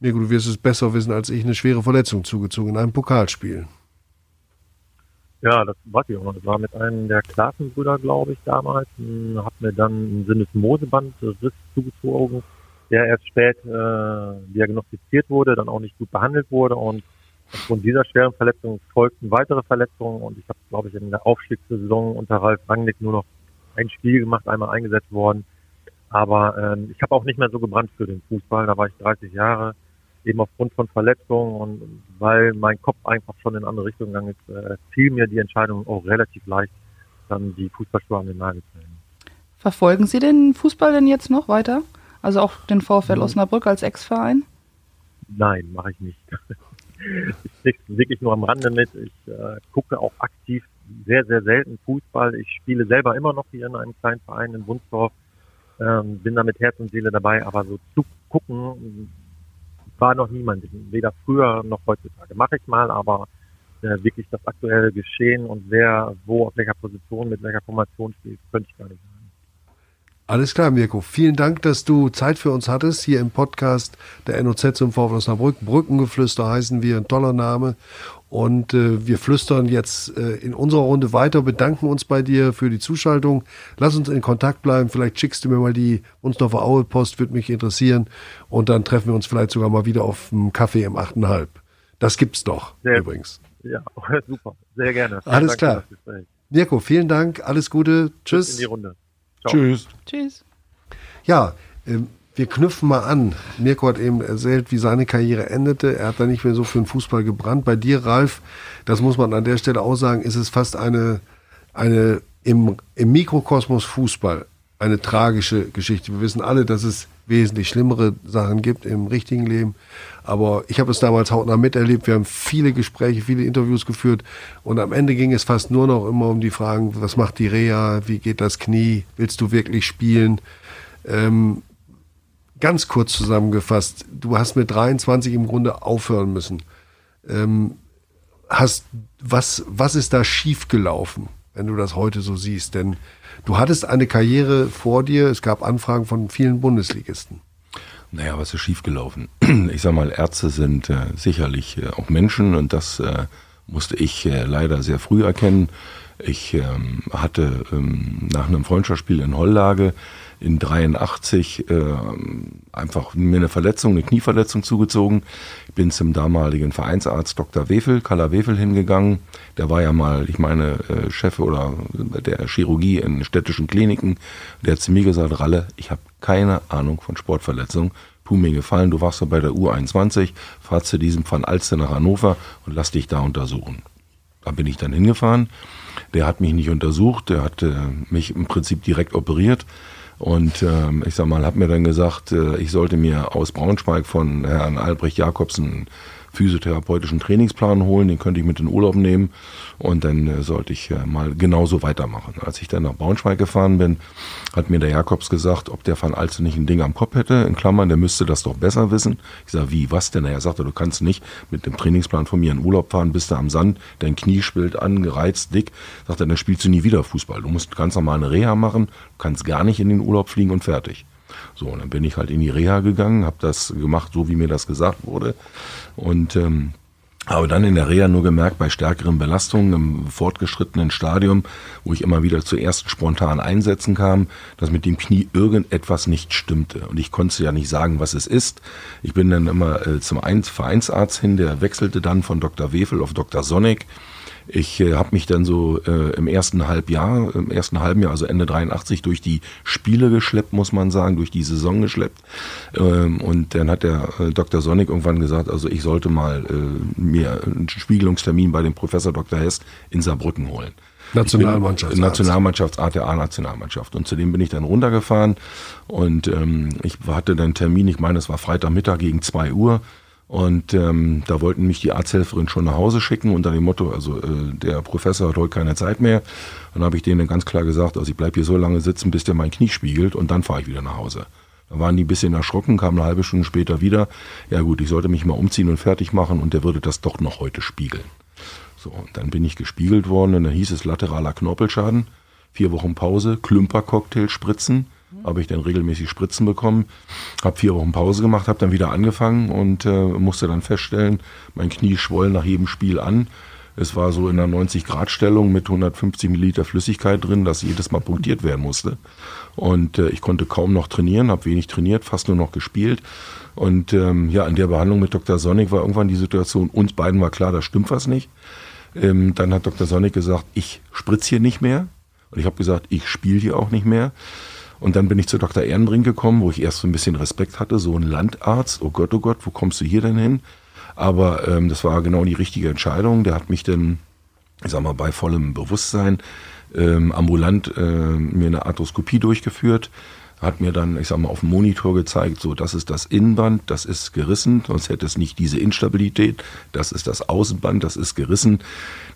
S2: Mirko, du wirst es besser wissen als ich, eine schwere Verletzung zugezogen in einem Pokalspiel.
S8: Ja, das weiß ich auch noch. Das war mit einem der Klassenbrüder, glaube ich, damals. Hm, Hab mir dann einen Sinnesmosebandriss zugezogen, der erst spät äh, diagnostiziert wurde, dann auch nicht gut behandelt wurde und aufgrund dieser schweren Verletzung folgten weitere Verletzungen und ich habe, glaube ich, in der Aufstiegssaison unter Ralf Rangnick nur noch ein Spiel gemacht, einmal eingesetzt worden. Aber ähm, ich habe auch nicht mehr so gebrannt für den Fußball. Da war ich 30 Jahre, eben aufgrund von Verletzungen und weil mein Kopf einfach schon in eine andere Richtung gegangen ist, äh, fiel mir die Entscheidung auch relativ leicht, dann die Fußballschuhe an den Nagel zu hängen.
S7: Verfolgen Sie den Fußball denn jetzt noch weiter? Also auch den VfL Osnabrück als Ex-Verein?
S8: Nein, mache ich nicht. ich krieg's wirklich nur am Rande mit. Ich äh, gucke auch aktiv sehr, sehr selten Fußball. Ich spiele selber immer noch hier in einem kleinen Verein in Wunsdorf. Ähm, bin da mit Herz und Seele dabei, aber so zu gucken war noch niemand. Weder früher noch heutzutage. Mache ich mal, aber äh, wirklich das aktuelle Geschehen und wer wo auf welcher Position mit welcher Formation spielt, könnte ich gar nicht sagen.
S2: Alles klar, Mirko. Vielen Dank, dass du Zeit für uns hattest hier im Podcast der NOZ zum VfL Osnabrück. Brückengeflüster heißen wir, ein toller Name. Und äh, wir flüstern jetzt äh, in unserer Runde weiter, bedanken uns bei dir für die Zuschaltung. Lass uns in Kontakt bleiben. Vielleicht schickst du mir mal die Wunsdorfer Aue Post, würde mich interessieren. Und dann treffen wir uns vielleicht sogar mal wieder auf dem Kaffee im 8,5. Das gibt's doch
S8: Sehr
S2: übrigens.
S8: Ja, super. Sehr gerne. Vielen
S2: Alles
S8: Dank
S2: klar. Mirko, vielen Dank. Alles Gute.
S8: Tschüss. In die
S2: Tschüss.
S8: Runde. Ciao.
S4: Tschüss.
S7: Tschüss.
S2: Ja, ähm, wir knüpfen mal an. Mirko hat eben erzählt, wie seine Karriere endete. Er hat da nicht mehr so für den Fußball gebrannt. Bei dir, Ralf, das muss man an der Stelle auch sagen, ist es fast eine, eine im, im Mikrokosmos Fußball eine tragische Geschichte. Wir wissen alle, dass es wesentlich schlimmere Sachen gibt im richtigen Leben. Aber ich habe es damals hautnah miterlebt. Wir haben viele Gespräche, viele Interviews geführt. Und am Ende ging es fast nur noch immer um die Fragen, was macht die Reha? Wie geht das Knie? Willst du wirklich spielen? Ähm, ganz kurz zusammengefasst, du hast mit 23 im Grunde aufhören müssen. Ähm, hast, was, was ist da schiefgelaufen, wenn du das heute so siehst? Denn du hattest eine Karriere vor dir, es gab Anfragen von vielen Bundesligisten.
S4: Naja, was ist schiefgelaufen? Ich sag mal, Ärzte sind äh, sicherlich äh, auch Menschen und das äh, musste ich äh, leider sehr früh erkennen. Ich ähm, hatte ähm, nach einem Freundschaftsspiel in Hollage in 83 äh, einfach mir eine Verletzung, eine Knieverletzung zugezogen. Ich bin zum damaligen Vereinsarzt Dr. Wefel, Karla Wefel hingegangen. Der war ja mal, ich meine, äh, Chef oder der Chirurgie in städtischen Kliniken. Der hat zu mir gesagt, Ralle, ich habe keine Ahnung von Sportverletzungen. Tu mir gefallen, du warst ja bei der U21, fahr zu diesem Van Alster nach Hannover und lass dich da untersuchen. Da bin ich dann hingefahren. Der hat mich nicht untersucht, der hat äh, mich im Prinzip direkt operiert. Und ähm, ich sag mal, hat mir dann gesagt, äh, ich sollte mir aus Braunschweig von Herrn Albrecht Jakobsen physiotherapeutischen Trainingsplan holen, den könnte ich mit in Urlaub nehmen und dann äh, sollte ich äh, mal genauso weitermachen. Als ich dann nach Braunschweig gefahren bin, hat mir der Jakobs gesagt, ob der Van Alste nicht ein Ding am Kopf hätte, in Klammern, der müsste das doch besser wissen. Ich sage, wie, was denn? Er sagte, du kannst nicht mit dem Trainingsplan von mir in Urlaub fahren, bist du am Sand, dein Knie schwillt an, gereizt, dick. Sagt er, dann spielst du nie wieder Fußball. Du musst ganz normal eine Reha machen, kannst gar nicht in den Urlaub fliegen und fertig. So, und dann bin ich halt in die Reha gegangen, habe das gemacht, so wie mir das gesagt wurde. Und ähm, habe dann in der Reha nur gemerkt, bei stärkeren Belastungen im fortgeschrittenen Stadium, wo ich immer wieder zu ersten spontanen Einsätzen kam, dass mit dem Knie irgendetwas nicht stimmte. Und ich konnte ja nicht sagen, was es ist. Ich bin dann immer äh, zum Ein Vereinsarzt hin, der wechselte dann von Dr. Wefel auf Dr. Sonnig. Ich äh, habe mich dann so äh, im ersten Halbjahr, im ersten halben Jahr, also Ende 83, durch die Spiele geschleppt, muss man sagen, durch die Saison geschleppt. Ähm, und dann hat der äh, Dr. Sonnig irgendwann gesagt, also ich sollte mal äh, mir einen Spiegelungstermin bei dem Professor Dr. Hess in Saarbrücken holen.
S2: Nationalmannschaftsarzt.
S4: Nationalmannschaftsart der A-Nationalmannschaft. Und zu dem bin ich dann runtergefahren und ähm, ich hatte dann einen Termin, ich meine, es war Freitagmittag gegen 2 Uhr. Und ähm, da wollten mich die Arzthelferin schon nach Hause schicken unter dem Motto, also äh, der Professor hat heute keine Zeit mehr. Dann habe ich denen ganz klar gesagt, also ich bleibe hier so lange sitzen, bis der mein Knie spiegelt und dann fahre ich wieder nach Hause. Da waren die ein bisschen erschrocken, kamen eine halbe Stunde später wieder. Ja gut, ich sollte mich mal umziehen und fertig machen und der würde das doch noch heute spiegeln. So, und dann bin ich gespiegelt worden und dann hieß es lateraler Knorpelschaden, vier Wochen Pause, Klümpercocktail spritzen, habe ich dann regelmäßig Spritzen bekommen, habe vier Wochen Pause gemacht, habe dann wieder angefangen und äh, musste dann feststellen, mein Knie schwoll nach jedem Spiel an. Es war so in einer 90-Grad-Stellung mit 150 Milliliter Flüssigkeit drin, dass jedes Mal punktiert werden musste. Und äh, ich konnte kaum noch trainieren, habe wenig trainiert, fast nur noch gespielt. Und ähm, ja, in der Behandlung mit Dr. Sonic war irgendwann die Situation, uns beiden war klar, da stimmt was nicht. Ähm, dann hat Dr. Sonic gesagt, ich spritze hier nicht mehr. Und ich habe gesagt, ich spiele hier auch nicht mehr. Und dann bin ich zu Dr. Ehrenbrink gekommen, wo ich erst so ein bisschen Respekt hatte, so ein Landarzt, oh Gott, oh Gott, wo kommst du hier denn hin? Aber ähm, das war genau die richtige Entscheidung. Der hat mich dann, ich sag mal, bei vollem Bewusstsein ähm, ambulant äh, mir eine Arthroskopie durchgeführt, hat mir dann, ich sag mal, auf dem Monitor gezeigt, so, das ist das Innenband, das ist gerissen, sonst hätte es nicht diese Instabilität, das ist das Außenband, das ist gerissen,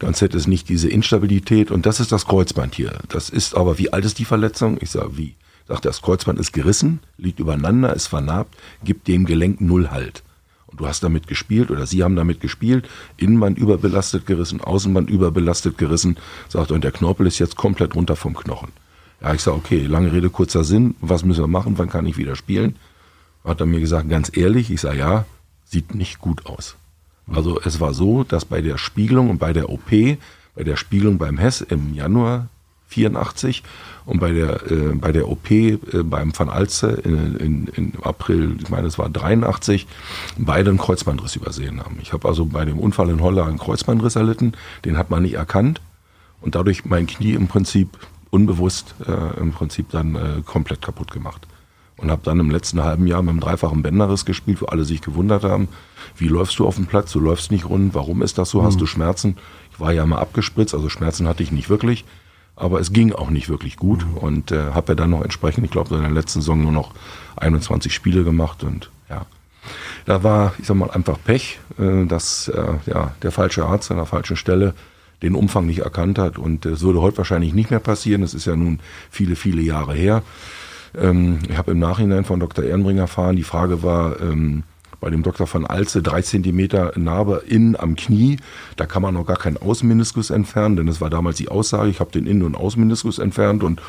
S4: sonst hätte es nicht diese Instabilität und das ist das Kreuzband hier. Das ist aber, wie alt ist die Verletzung? Ich sage, wie? Sagt, das Kreuzband ist gerissen, liegt übereinander, ist vernarbt, gibt dem Gelenk null Halt. Und du hast damit gespielt oder sie haben damit gespielt, Innenband überbelastet gerissen, Außenband überbelastet gerissen, sagt, und der Knorpel ist jetzt komplett runter vom Knochen. Ja, ich sage, okay, lange Rede, kurzer Sinn, was müssen wir machen, wann kann ich wieder spielen? Hat er mir gesagt, ganz ehrlich, ich sage, ja, sieht nicht gut aus. Also es war so, dass bei der Spiegelung und bei der OP, bei der Spiegelung beim Hess im Januar 84. Und bei der, äh, bei der OP äh, beim Van Alze in, in, in April, ich meine es war 83, beide einen Kreuzbandriss übersehen haben. Ich habe also bei dem Unfall in Holla einen Kreuzbandriss erlitten, den hat man nicht erkannt. Und dadurch mein Knie im Prinzip unbewusst äh, im Prinzip dann äh, komplett kaputt gemacht. Und habe dann im letzten halben Jahr mit einem dreifachen Bänderriss gespielt, wo alle sich gewundert haben, wie läufst du auf dem Platz, du läufst nicht rund, warum ist das so, hast du Schmerzen? Ich war ja mal abgespritzt, also Schmerzen hatte ich nicht wirklich, aber es ging auch nicht wirklich gut und äh, habe ja dann noch entsprechend, ich glaube, in der letzten Saison nur noch 21 Spiele gemacht und ja, da war, ich sag mal, einfach Pech, äh, dass äh, ja, der falsche Arzt an der falschen Stelle den Umfang nicht erkannt hat. Und es würde heute wahrscheinlich nicht mehr passieren. Das ist ja nun viele, viele Jahre her. Ähm, ich habe im Nachhinein von Dr. Ehrenbringer erfahren, die Frage war, ähm, bei dem Dr. von Alze drei Zentimeter Narbe innen am Knie. Da kann man noch gar keinen Außenmeniskus entfernen, denn es war damals die Aussage, ich habe den Innen- und Außenmeniskus entfernt und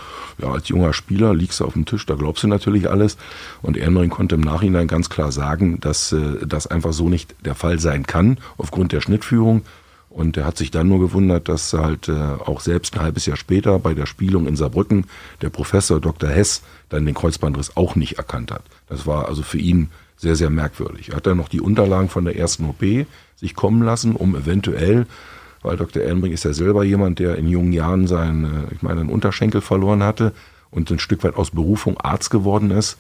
S4: ja, als junger Spieler liegst du auf dem Tisch, da glaubst du natürlich alles. Und Ehrenring konnte im Nachhinein ganz klar sagen, dass äh, das einfach so nicht der Fall sein kann, aufgrund der Schnittführung. Und er hat sich dann nur gewundert, dass halt äh, auch selbst ein halbes Jahr später bei der Spielung in Saarbrücken der Professor Dr. Hess dann den Kreuzbandriss auch nicht erkannt hat. Das war also für ihn sehr, sehr merkwürdig. Er hat dann noch die Unterlagen von der ersten OP sich kommen lassen, um eventuell, weil Dr. Ehrenbrink ist ja selber jemand, der in jungen Jahren seinen, ich meine, einen Unterschenkel verloren hatte und ein Stück weit aus Berufung Arzt geworden ist,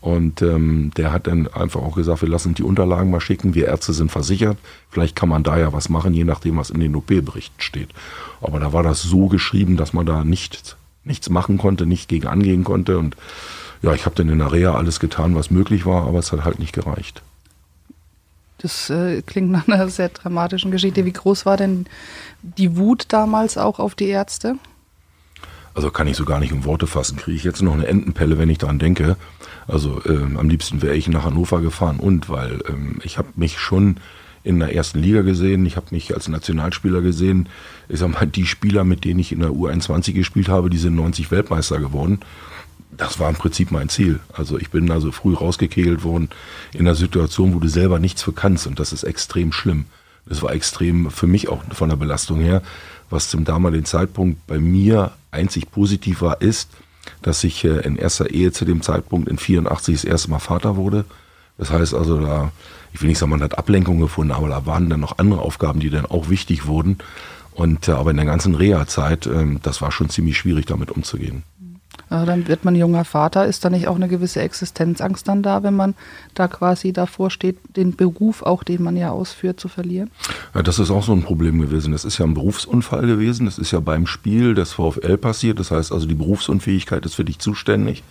S4: und ähm, der hat dann einfach auch gesagt, wir lassen die Unterlagen mal schicken, wir Ärzte sind versichert, vielleicht kann man da ja was machen, je nachdem, was in den OP-Berichten steht. Aber da war das so geschrieben, dass man da nicht, nichts machen konnte, nicht gegen angehen konnte. Und ja, ich habe dann in der Reha alles getan, was möglich war, aber es hat halt nicht gereicht.
S7: Das äh, klingt nach einer sehr dramatischen Geschichte. Wie groß war denn die Wut damals auch auf die Ärzte?
S4: Also kann ich so gar nicht in Worte fassen. Kriege ich jetzt noch eine Entenpelle, wenn ich daran denke. Also ähm, am liebsten wäre ich nach Hannover gefahren und weil ähm, ich habe mich schon in der ersten Liga gesehen, ich habe mich als Nationalspieler gesehen. Ich sag mal, die Spieler, mit denen ich in der U21 gespielt habe, die sind 90 Weltmeister geworden. Das war im Prinzip mein Ziel. Also ich bin also früh rausgekegelt worden in einer Situation, wo du selber nichts für kannst und das ist extrem schlimm. Das war extrem für mich auch von der Belastung her, was zum damaligen Zeitpunkt bei mir einzig positiv war, ist, dass ich äh, in erster Ehe zu dem Zeitpunkt in 84 das erste Mal Vater wurde. Das heißt also, da, ich will nicht sagen, man hat Ablenkung gefunden, aber da waren dann noch andere Aufgaben, die dann auch wichtig wurden. Und äh, aber in der ganzen Reha-Zeit, äh, das war schon ziemlich schwierig, damit umzugehen.
S7: Also dann wird man junger Vater. Ist da nicht auch eine gewisse Existenzangst dann da, wenn man da quasi davor steht, den Beruf, auch den man ja ausführt, zu verlieren?
S4: Ja, das ist auch so ein Problem gewesen. Das ist ja ein Berufsunfall gewesen. Das ist ja beim Spiel des VfL passiert. Das heißt also, die Berufsunfähigkeit ist für dich zuständig.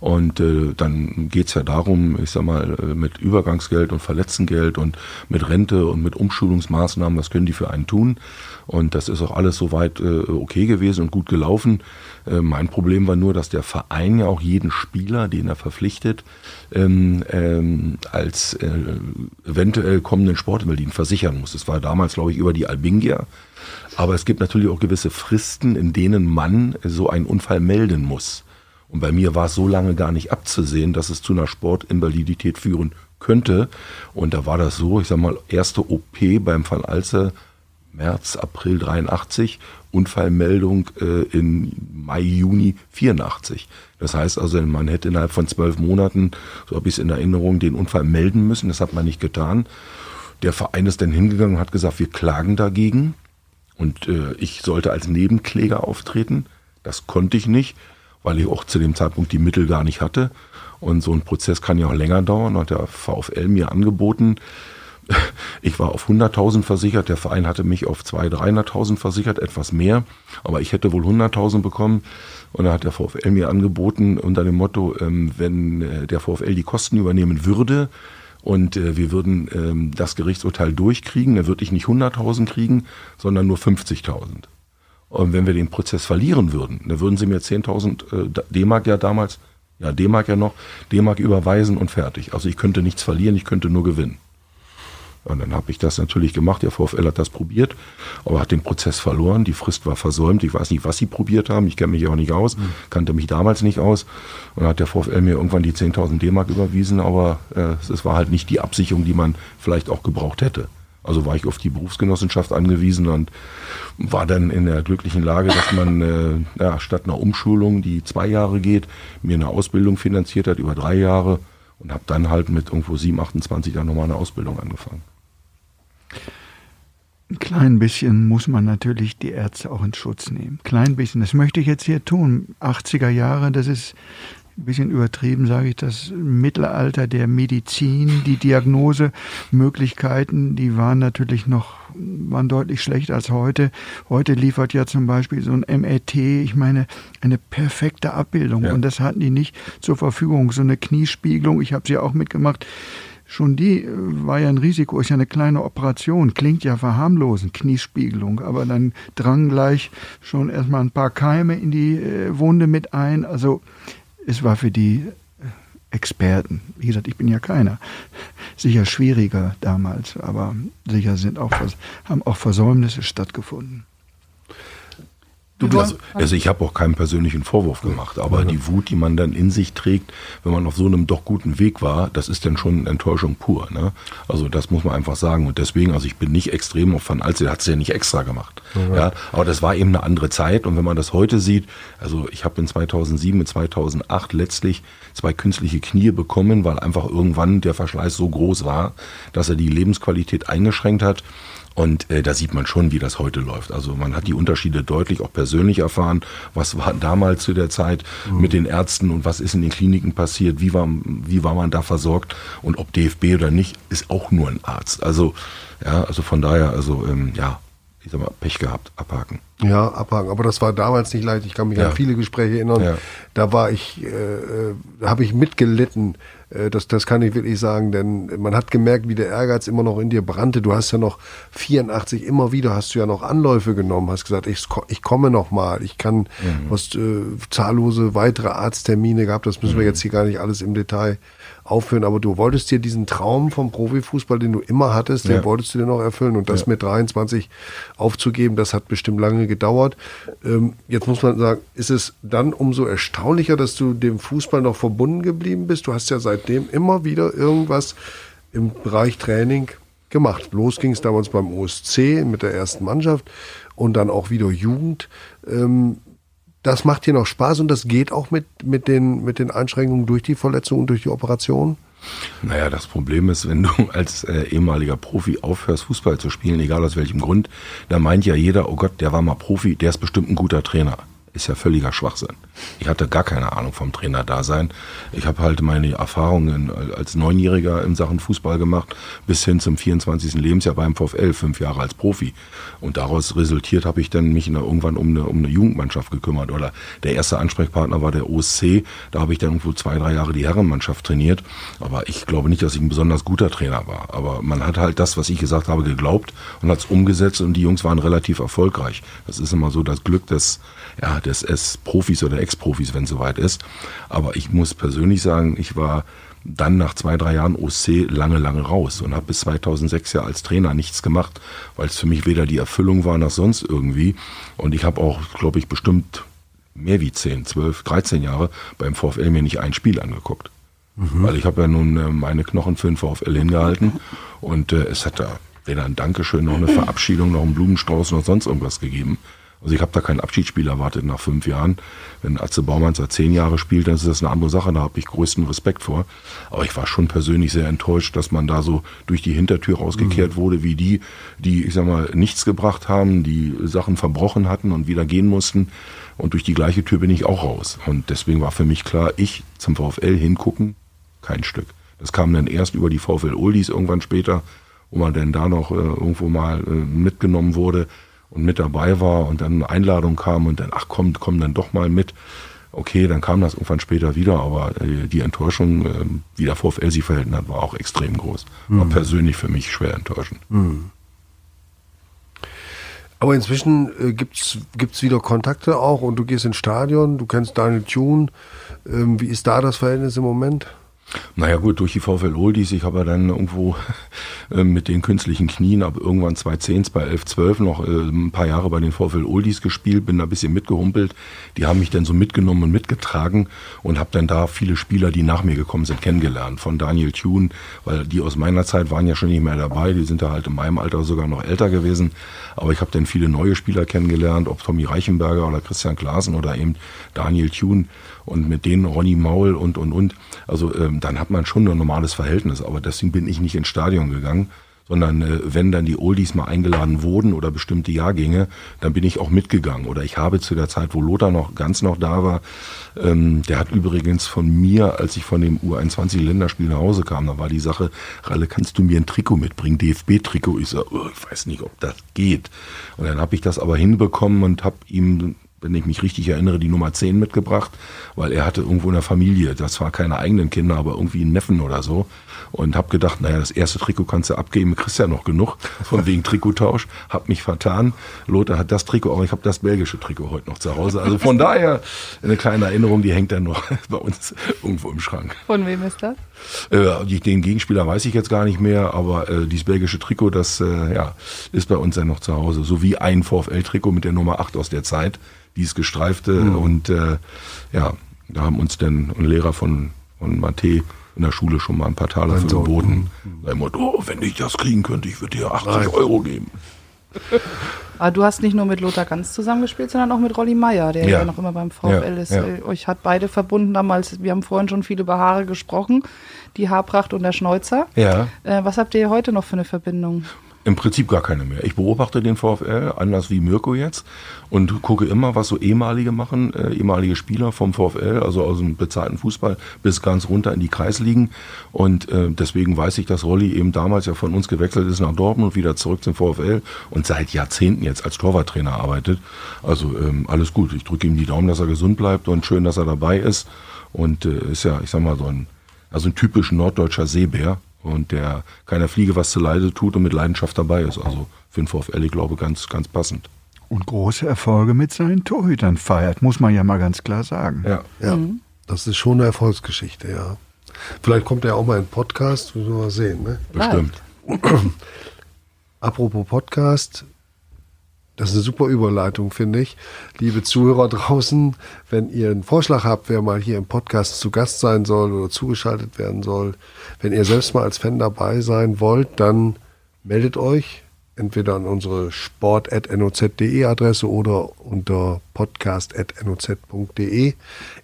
S4: Und äh, dann geht's ja darum, ich sag mal, äh, mit Übergangsgeld und Verletztengeld und mit Rente und mit Umschulungsmaßnahmen, was können die für einen tun? Und das ist auch alles soweit äh, okay gewesen und gut gelaufen. Äh, mein Problem war nur, dass der Verein ja auch jeden Spieler, den er verpflichtet, ähm, ähm, als äh, eventuell kommenden Sportinvaliden versichern muss. Das war damals, glaube ich, über die Albingia. Aber es gibt natürlich auch gewisse Fristen, in denen man so einen Unfall melden muss. Und bei mir war es so lange gar nicht abzusehen, dass es zu einer Sportinvalidität führen könnte. Und da war das so, ich sag mal, erste OP beim Fall Alze März, April 83, Unfallmeldung äh, in Mai, Juni 84. Das heißt also, man hätte innerhalb von zwölf Monaten, so habe ich es in Erinnerung, den Unfall melden müssen. Das hat man nicht getan. Der Verein ist dann hingegangen und hat gesagt, wir klagen dagegen. Und äh, ich sollte als Nebenkläger auftreten. Das konnte ich nicht, weil ich auch zu dem Zeitpunkt die Mittel gar nicht hatte. Und so ein Prozess kann ja auch länger dauern. Hat der VfL mir angeboten, ich war auf 100.000 versichert, der Verein hatte mich auf 200.000, 300.000 versichert, etwas mehr, aber ich hätte wohl 100.000 bekommen. Und da hat der VfL mir angeboten unter dem Motto, ähm, wenn äh, der VfL die Kosten übernehmen würde und äh, wir würden ähm, das Gerichtsurteil durchkriegen, dann würde ich nicht 100.000 kriegen, sondern nur 50.000. Und wenn wir den Prozess verlieren würden, dann würden sie mir 10.000 äh, D-Mark ja damals, ja D-Mark ja noch, D-Mark überweisen und fertig. Also ich könnte nichts verlieren, ich könnte nur gewinnen. Und dann habe ich das natürlich gemacht. Der VfL hat das probiert, aber hat den Prozess verloren. Die Frist war versäumt. Ich weiß nicht, was sie probiert haben. Ich kenne mich auch nicht aus, mhm. kannte mich damals nicht aus. Und dann hat der VfL mir irgendwann die 10.000 D-Mark überwiesen, aber äh, es war halt nicht die Absicherung, die man vielleicht auch gebraucht hätte. Also war ich auf die Berufsgenossenschaft angewiesen und war dann in der glücklichen Lage, dass man äh, ja, statt einer Umschulung, die zwei Jahre geht, mir eine Ausbildung finanziert hat über drei Jahre und habe dann halt mit irgendwo 7, 28 dann nochmal eine Ausbildung angefangen.
S6: Ein klein bisschen muss man natürlich die Ärzte auch in Schutz nehmen. Klein bisschen, das möchte ich jetzt hier tun. 80er Jahre, das ist ein bisschen übertrieben, sage ich, das Mittelalter der Medizin, die Diagnosemöglichkeiten, die waren natürlich noch, waren deutlich schlechter als heute. Heute liefert ja zum Beispiel so ein MRT, ich meine, eine perfekte Abbildung. Ja. Und das hatten die nicht zur Verfügung. So eine Kniespiegelung, ich habe sie auch mitgemacht Schon die äh, war ja ein Risiko, ist ja eine kleine Operation, klingt ja verharmlosend, Kniespiegelung, aber dann drangen gleich schon erstmal ein paar Keime in die äh, Wunde mit ein. Also es war für die äh, Experten, wie gesagt, ich bin ja keiner, sicher schwieriger damals, aber sicher sind auch, haben auch Versäumnisse stattgefunden.
S4: Du, also, also ich habe auch keinen persönlichen Vorwurf gemacht, aber ja. die Wut, die man dann in sich trägt, wenn man auf so einem doch guten Weg war, das ist dann schon Enttäuschung pur. Ne? Also das muss man einfach sagen. Und deswegen, also ich bin nicht extrem auf Van Alze, der hat es ja nicht extra gemacht. Ja. ja. aber das war eben eine andere Zeit. Und wenn man das heute sieht, also ich habe in 2007, in 2008 letztlich zwei künstliche Knie bekommen, weil einfach irgendwann der Verschleiß so groß war, dass er die Lebensqualität eingeschränkt hat. Und äh, da sieht man schon, wie das heute läuft. Also man hat die Unterschiede deutlich auch persönlich erfahren. Was war damals zu der Zeit mhm. mit den Ärzten und was ist in den Kliniken passiert? Wie war, wie war man da versorgt? Und ob DFB oder nicht, ist auch nur ein Arzt. Also ja, also von daher, also ähm, ja, ich sag mal, Pech gehabt, abhaken.
S2: Ja, abhaken. Aber das war damals nicht leicht. Ich kann mich ja. an viele Gespräche erinnern. Ja. Da war ich, äh, äh habe ich mitgelitten das, das kann ich wirklich sagen, denn man hat gemerkt, wie der Ehrgeiz immer noch in dir brannte. Du hast ja noch 84 immer wieder hast du ja noch Anläufe genommen, hast gesagt, ich, ich komme noch mal, ich kann, mhm. hast äh, zahllose weitere Arzttermine gehabt. Das müssen mhm. wir jetzt hier gar nicht alles im Detail aufhören, aber du wolltest dir diesen Traum vom Profifußball, den du immer hattest, den wolltest du dir noch erfüllen und das ja. mit 23 aufzugeben, das hat bestimmt lange gedauert. Ähm, jetzt muss man sagen, ist es dann umso erstaunlicher, dass du dem Fußball noch verbunden geblieben bist? Du hast ja seitdem immer wieder irgendwas im Bereich Training gemacht. Los ging es damals beim OSC mit der ersten Mannschaft und dann auch wieder Jugend. Ähm, das macht dir noch Spaß und das geht auch mit, mit, den, mit den Einschränkungen durch die Verletzung und durch die Operation?
S4: Naja, das Problem ist, wenn du als äh, ehemaliger Profi aufhörst, Fußball zu spielen, egal aus welchem Grund, da meint ja jeder, oh Gott, der war mal Profi, der ist bestimmt ein guter Trainer ist ja völliger Schwachsinn. Ich hatte gar keine Ahnung vom Trainer-Dasein. Ich habe halt meine Erfahrungen als Neunjähriger in Sachen Fußball gemacht, bis hin zum 24. Lebensjahr beim VfL, fünf Jahre als Profi. Und daraus resultiert habe ich dann mich irgendwann um eine, um eine Jugendmannschaft gekümmert. Oder der erste Ansprechpartner war der OSC. Da habe ich dann irgendwo zwei, drei Jahre die Herrenmannschaft trainiert. Aber ich glaube nicht, dass ich ein besonders guter Trainer war. Aber man hat halt das, was ich gesagt habe, geglaubt und hat es umgesetzt und die Jungs waren relativ erfolgreich. Das ist immer so das Glück des ja, des S-Profis oder Ex-Profis, wenn es soweit ist. Aber ich muss persönlich sagen, ich war dann nach zwei, drei Jahren OC lange, lange raus und habe bis 2006 ja als Trainer nichts gemacht, weil es für mich weder die Erfüllung war noch sonst irgendwie. Und ich habe auch, glaube ich, bestimmt mehr wie 10, 12, 13 Jahre beim VfL mir nicht ein Spiel angeguckt. Mhm. Weil ich habe ja nun äh, meine Knochen für den VfL hingehalten und äh, es hat da weder ein Dankeschön noch eine Verabschiedung, noch einen Blumenstrauß noch sonst irgendwas gegeben. Also ich habe da kein Abschiedsspiel erwartet nach fünf Jahren. Wenn Atze Baumann seit zehn Jahren spielt, dann ist das eine andere Sache, da habe ich größten Respekt vor. Aber ich war schon persönlich sehr enttäuscht, dass man da so durch die Hintertür rausgekehrt wurde, wie die, die, ich sag mal, nichts gebracht haben, die Sachen verbrochen hatten und wieder gehen mussten. Und durch die gleiche Tür bin ich auch raus. Und deswegen war für mich klar, ich zum VfL hingucken, kein Stück. Das kam dann erst über die VfL Oldies irgendwann später, wo man dann da noch äh, irgendwo mal äh, mitgenommen wurde und mit dabei war und dann eine Einladung kam und dann, ach komm, komm dann doch mal mit. Okay, dann kam das irgendwann später wieder, aber äh, die Enttäuschung, äh, wie der VfL sie verhalten hat, war auch extrem groß. War persönlich für mich schwer enttäuschend.
S2: Aber inzwischen äh, gibt's gibt's wieder Kontakte auch und du gehst ins Stadion, du kennst Daniel Thune. Ähm, wie ist da das Verhältnis im Moment?
S4: Naja gut, durch die VfL Oldies, ich habe ja dann irgendwo äh, mit den künstlichen Knien ab irgendwann 2010, 2011, 12 noch äh, ein paar Jahre bei den VfL Oldies gespielt, bin da ein bisschen mitgehumpelt. Die haben mich dann so mitgenommen und mitgetragen und habe dann da viele Spieler, die nach mir gekommen sind, kennengelernt. Von Daniel Thune, weil die aus meiner Zeit waren ja schon nicht mehr dabei, die sind da halt in meinem Alter sogar noch älter gewesen. Aber ich habe dann viele neue Spieler kennengelernt, ob Tommy Reichenberger oder Christian Klaasen oder eben Daniel Thune und mit denen Ronny Maul und, und, und. Also ähm, dann hat man schon ein normales Verhältnis, aber deswegen bin ich nicht ins Stadion gegangen, sondern äh, wenn dann die Oldies mal eingeladen wurden oder bestimmte Jahrgänge, dann bin ich auch mitgegangen. Oder ich habe zu der Zeit, wo Lothar noch ganz noch da war, ähm, der hat übrigens von mir, als ich von dem U21-Länderspiel nach Hause kam, da war die Sache, Ralle, kannst du mir ein Trikot mitbringen, DFB-Trikot? Ich so, oh, ich weiß nicht, ob das geht. Und dann habe ich das aber hinbekommen und habe ihm wenn ich mich richtig erinnere, die Nummer 10 mitgebracht, weil er hatte irgendwo in der Familie, das war keine eigenen Kinder, aber irgendwie einen Neffen oder so. Und habe gedacht, naja, das erste Trikot kannst du abgeben, kriegst ja noch genug, von wegen Trikottausch. Hab mich vertan. Lothar hat das Trikot, aber ich habe das belgische Trikot heute noch zu Hause. Also von daher eine kleine Erinnerung, die hängt dann noch bei uns irgendwo im Schrank.
S7: Von wem ist das?
S4: Äh, den Gegenspieler weiß ich jetzt gar nicht mehr, aber äh, dieses belgische Trikot, das äh, ja, ist bei uns dann noch zu Hause. So wie ein VfL-Trikot mit der Nummer 8 aus der Zeit, dieses gestreifte. Und äh, ja, da haben uns dann ein Lehrer von, von Mate in der Schule schon mal ein paar Taler für geboten. Da immer, oh, wenn ich das kriegen könnte, ich würde dir 80 Euro geben.
S7: Aber du hast nicht nur mit Lothar Ganz zusammengespielt, sondern auch mit Rolli Meier, der ja,
S4: Ja.
S7: noch immer beim VfL
S4: Ja,
S7: ist.
S4: ja.
S7: Äh, Euch hat beide verbunden damals, wir haben vorhin schon viel über Haare gesprochen, die Haarpracht und der Schnäuzer.
S4: Ja.
S7: Äh, was habt ihr heute noch für eine Verbindung?
S4: Im Prinzip gar keine mehr. Ich beobachte den VfL, anders wie Mirko jetzt, und gucke immer, was so ehemalige machen, äh, ehemalige Spieler vom VfL, also aus dem bezahlten Fußball bis ganz runter in die Kreisligen. Und äh, deswegen weiß ich, dass Rolli eben damals ja von uns gewechselt ist nach Dortmund und wieder zurück zum VfL und seit Jahrzehnten jetzt als Torwarttrainer arbeitet. Also ähm, alles gut. Ich drücke ihm die Daumen, dass er gesund bleibt und schön, dass er dabei ist. Und äh, ist ja, ich sag mal, so ein, also ein typisch norddeutscher Seebär und der keiner Fliege was zu Leide tut und mit Leidenschaft dabei ist. Also für den VfL, ich glaube, ganz, ganz passend.
S6: Und große Erfolge mit seinen Torhütern feiert, muss man ja mal ganz klar sagen.
S4: Ja.
S2: Ja, das ist schon eine Erfolgsgeschichte, ja. Vielleicht kommt er auch mal in den Podcast, müssen wir mal sehen. Ne?
S4: Bestimmt.
S2: Apropos Podcast, das ist eine super Überleitung, finde ich. Liebe Zuhörer draußen, wenn ihr einen Vorschlag habt, wer mal hier im Podcast zu Gast sein soll oder zugeschaltet werden soll, wenn ihr selbst mal als Fan dabei sein wollt, dann meldet euch entweder an unsere sport.noz.de Adresse oder unter podcast.noz.de.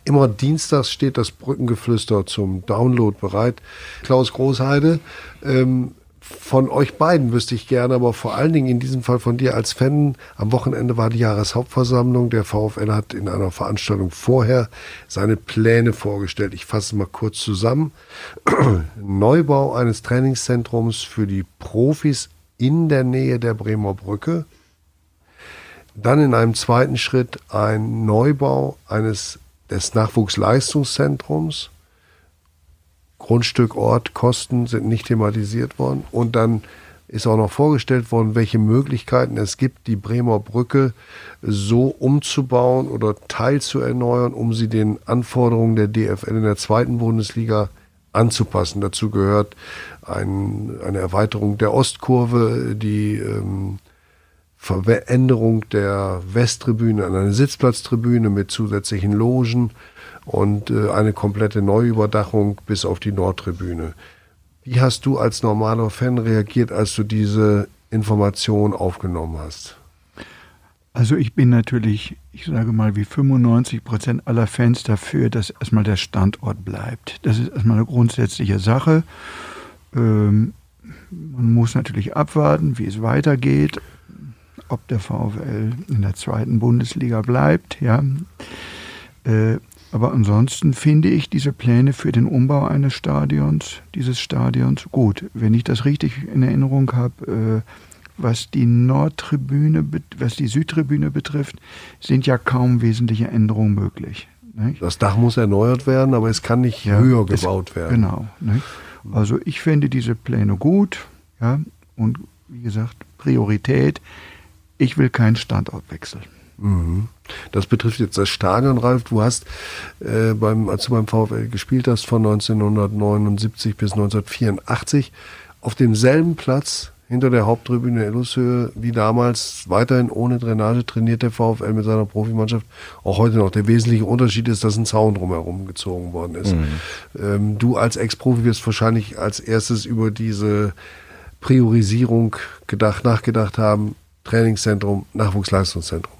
S2: Immer dienstags steht das Brückengeflüster zum Download bereit. Klaus Großheide, ähm, von euch beiden wüsste ich gerne, aber vor allen Dingen in diesem Fall von dir als Fan. Am Wochenende war die Jahreshauptversammlung. Der VfL hat in einer Veranstaltung vorher seine Pläne vorgestellt. Ich fasse mal kurz zusammen. Neubau eines Trainingszentrums für die Profis in der Nähe der Bremer Brücke. Dann in einem zweiten Schritt ein Neubau eines des Nachwuchsleistungszentrums. Grundstück, Ort, Kosten sind nicht thematisiert worden. Und dann ist auch noch vorgestellt worden, welche Möglichkeiten es gibt, die Bremer Brücke so umzubauen oder teilzuerneuern, um sie den Anforderungen der DFL in der zweiten Bundesliga anzupassen. Dazu gehört ein, eine Erweiterung der Ostkurve, die ähm, Veränderung der Westtribüne an eine Sitzplatztribüne mit zusätzlichen Logen und äh, eine komplette Neuüberdachung bis auf die Nordtribüne. Wie hast du als normaler Fan reagiert, als du diese Information aufgenommen hast?
S6: Also ich bin natürlich, ich sage mal, wie 95 Prozent aller Fans dafür, dass erstmal der Standort bleibt. Das ist erstmal eine grundsätzliche Sache. Ähm, man muss natürlich abwarten, wie es weitergeht, ob der VfL in der zweiten Bundesliga bleibt. Ja. Äh, aber ansonsten finde ich diese Pläne für den Umbau eines Stadions, dieses Stadions, gut. Wenn ich das richtig in Erinnerung habe, äh, was die Nordtribüne, was die Südtribüne betrifft, sind ja kaum wesentliche Änderungen möglich. Nicht?
S2: Das Dach muss erneuert werden, aber es kann nicht
S6: Ja,
S2: höher
S6: es-
S2: gebaut werden.
S6: Genau. Nicht? Also ich finde diese Pläne gut, ja, und wie gesagt, Priorität, ich will keinen Standortwechsel.
S2: Mhm. Das betrifft jetzt das Stadion, Ralf. Du hast, äh, beim, als du beim VfL gespielt hast, von 1979 bis 1984 auf demselben Platz hinter der Haupttribüne Illushöhe wie damals weiterhin ohne Drainage trainiert der VfL mit seiner Profimannschaft. Auch heute noch. Der wesentliche Unterschied ist, dass ein Zaun drumherum gezogen worden ist. Ähm, du als Ex-Profi wirst wahrscheinlich als erstes über diese Priorisierung gedacht, nachgedacht haben. Trainingszentrum, Nachwuchsleistungszentrum.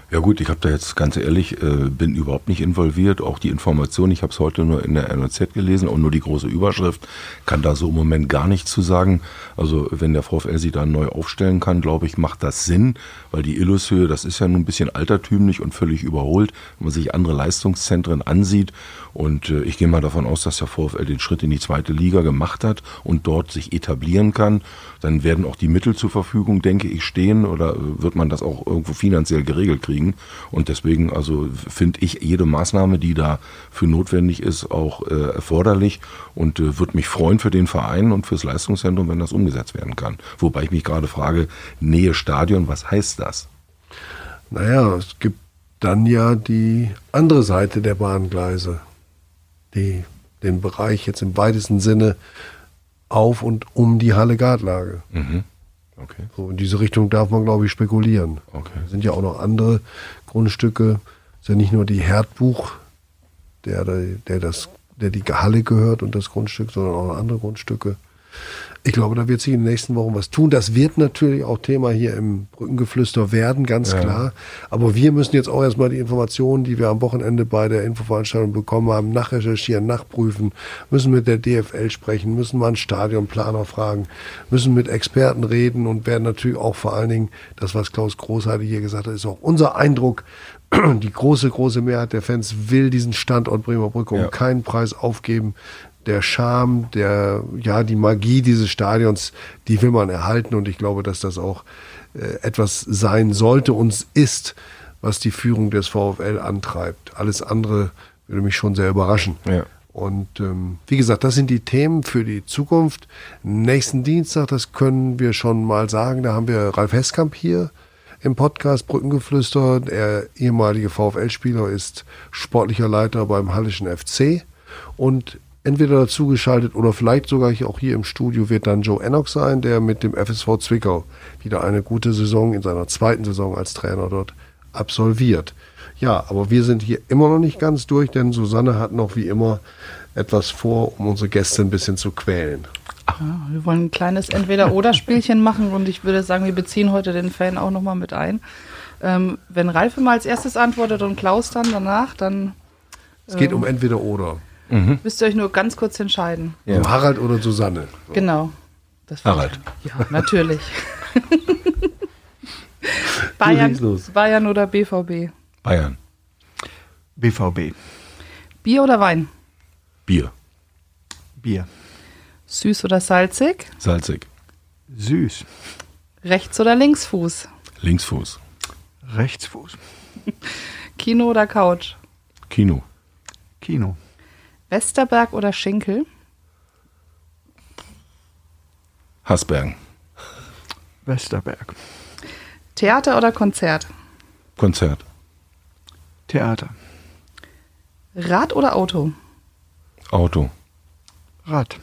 S4: Ja gut, ich habe da jetzt ganz ehrlich, äh, bin überhaupt nicht involviert. Auch die Information, ich habe es heute nur in der NOZ gelesen und nur die große Überschrift, kann da so im Moment gar nichts zu sagen. Also wenn der VfL sich da neu aufstellen kann, glaube ich, macht das Sinn, weil die Illushöhe, das ist ja nun ein bisschen altertümlich und völlig überholt, wenn man sich andere Leistungszentren ansieht. Und äh, ich gehe mal davon aus, dass der VfL den Schritt in die zweite Liga gemacht hat und dort sich etablieren kann. Dann werden auch die Mittel zur Verfügung, denke ich, stehen oder äh, wird man das auch irgendwo finanziell geregelt kriegen. Und deswegen, also finde ich jede Maßnahme, die da für notwendig ist, auch äh, erforderlich und äh, würde mich freuen für den Verein und fürs Leistungszentrum, wenn das umgesetzt werden kann. Wobei ich mich gerade frage, Nähe Stadion, was heißt das?
S2: Naja, es gibt dann ja die andere Seite der Bahngleise, die den Bereich jetzt im weitesten Sinne auf und um die Halle Gartlage.
S4: Mhm. Okay.
S2: So in diese Richtung darf man, glaube ich, spekulieren.
S4: Okay.
S2: Es sind ja auch noch andere Grundstücke. Es ist ja nicht nur die Herdbuch, der, der, das, der die Halle gehört und das Grundstück, sondern auch noch andere Grundstücke. Ich glaube, da wird sich in den nächsten Wochen was tun. Das wird natürlich auch Thema hier im Brückengeflüster werden, ganz klar. Aber wir müssen jetzt auch erstmal die Informationen, die wir am Wochenende bei der Infoveranstaltung bekommen haben, nachrecherchieren, nachprüfen, müssen mit der DFL sprechen, müssen mal einen Stadionplaner fragen, müssen mit Experten reden und werden natürlich auch vor allen Dingen, das, was Klaus Großheide hier gesagt hat, ist auch unser Eindruck, die große, große Mehrheit der Fans will diesen Standort Bremer Brücke um
S4: Ja.
S2: keinen Preis aufgeben. Der Charme, der, ja, die Magie dieses Stadions, die will man erhalten und ich glaube, dass das auch äh, etwas sein sollte und ist, was die Führung des VfL antreibt. Alles andere würde mich schon sehr überraschen.
S4: Ja.
S2: Und ähm, wie gesagt, das sind die Themen für die Zukunft. Nächsten Dienstag, das können wir schon mal sagen, da haben wir Ralf Heskamp hier im Podcast Brückengeflüster. Der ehemalige VfL-Spieler ist sportlicher Leiter beim Hallischen FC und entweder dazugeschaltet oder vielleicht sogar hier auch hier im Studio wird dann Joe Enoch sein, der mit dem FSV Zwickau wieder eine gute Saison in seiner zweiten Saison als Trainer dort absolviert. Ja, aber wir sind hier immer noch nicht ganz durch, denn Susanne hat noch wie immer etwas vor, um unsere Gäste ein bisschen zu quälen.
S7: Ja, wir wollen ein kleines Entweder-Oder-Spielchen machen und ich würde sagen, wir beziehen heute den Fan auch nochmal mit ein. Ähm, wenn Ralf immer als erstes antwortet und Klaus dann danach, dann
S2: Es geht um entweder oder.
S7: müsst ihr euch nur ganz kurz entscheiden.
S4: Ja.
S2: Um Harald oder Susanne.
S7: Genau. Das
S4: Harald.
S7: Ja, natürlich. Bayern. Bayern oder BVB?
S4: Bayern.
S6: BVB.
S7: Bier oder Wein?
S4: Bier.
S6: Bier.
S7: Süß oder salzig?
S4: Salzig.
S6: Süß.
S7: Rechts- oder Linksfuß?
S4: Linksfuß.
S6: Rechtsfuß.
S7: Kino oder Couch?
S4: Kino.
S6: Kino.
S7: Westerberg oder Schinkel?
S4: Hasbergen.
S6: Westerberg.
S7: Theater oder Konzert?
S4: Konzert.
S6: Theater.
S7: Rad oder Auto?
S4: Auto.
S6: Rad.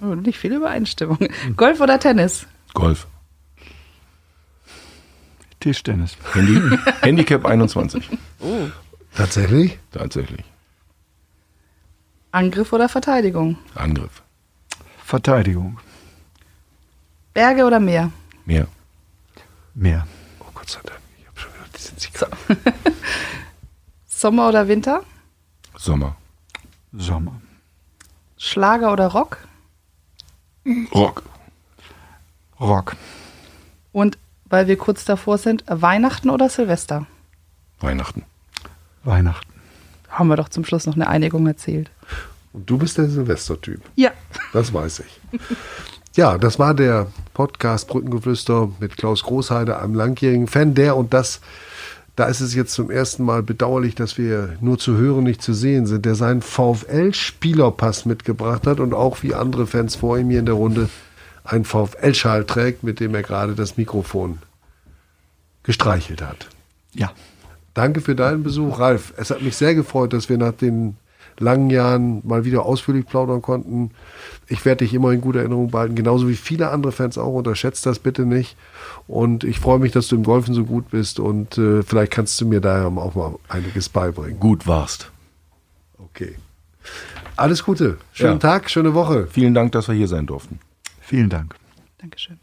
S7: Oh, nicht viel Übereinstimmung. Golf oder Tennis?
S4: Golf.
S6: Tischtennis.
S4: Handy, Handicap 21.
S2: Tatsächlich?
S4: Tatsächlich.
S7: Angriff oder Verteidigung?
S4: Angriff.
S6: Verteidigung.
S7: Berge oder Meer?
S4: Mehr.
S6: Meer.
S2: Oh Gott sei Dank. Ich habe schon gedacht, die sind sich
S7: Sommer oder Winter?
S4: Sommer.
S6: Sommer.
S7: Schlager oder Rock?
S4: Rock.
S6: Rock.
S7: Und weil wir kurz davor sind, Weihnachten oder Silvester?
S4: Weihnachten.
S6: Weihnachten.
S7: Haben wir doch zum Schluss noch eine Einigung erzählt.
S2: Und du bist der Silvestertyp.
S7: Ja.
S2: Das weiß ich. Ja, das war der Podcast Brückengeflüster mit Klaus Großheide, einem langjährigen Fan, der und das, da ist es jetzt zum ersten Mal bedauerlich, dass wir nur zu hören, nicht zu sehen sind, der seinen VfL-Spielerpass mitgebracht hat und auch wie andere Fans vor ihm hier in der Runde einen VfL-Schal trägt, mit dem er gerade das Mikrofon gestreichelt hat.
S6: Ja.
S2: Danke für deinen Besuch, Ralf. Es hat mich sehr gefreut, dass wir nach den langen Jahren mal wieder ausführlich plaudern konnten. Ich werde dich immer in guter Erinnerung behalten, genauso wie viele andere Fans auch. Unterschätzt das bitte nicht. Und ich freue mich, dass du im Golfen so gut bist und äh, vielleicht kannst du mir da auch mal einiges beibringen.
S4: Gut warst.
S2: Okay. Alles Gute. Schönen
S4: Ja.
S2: Tag, schöne Woche.
S4: Vielen Dank, dass wir hier sein durften.
S6: Vielen Dank.
S7: Dankeschön.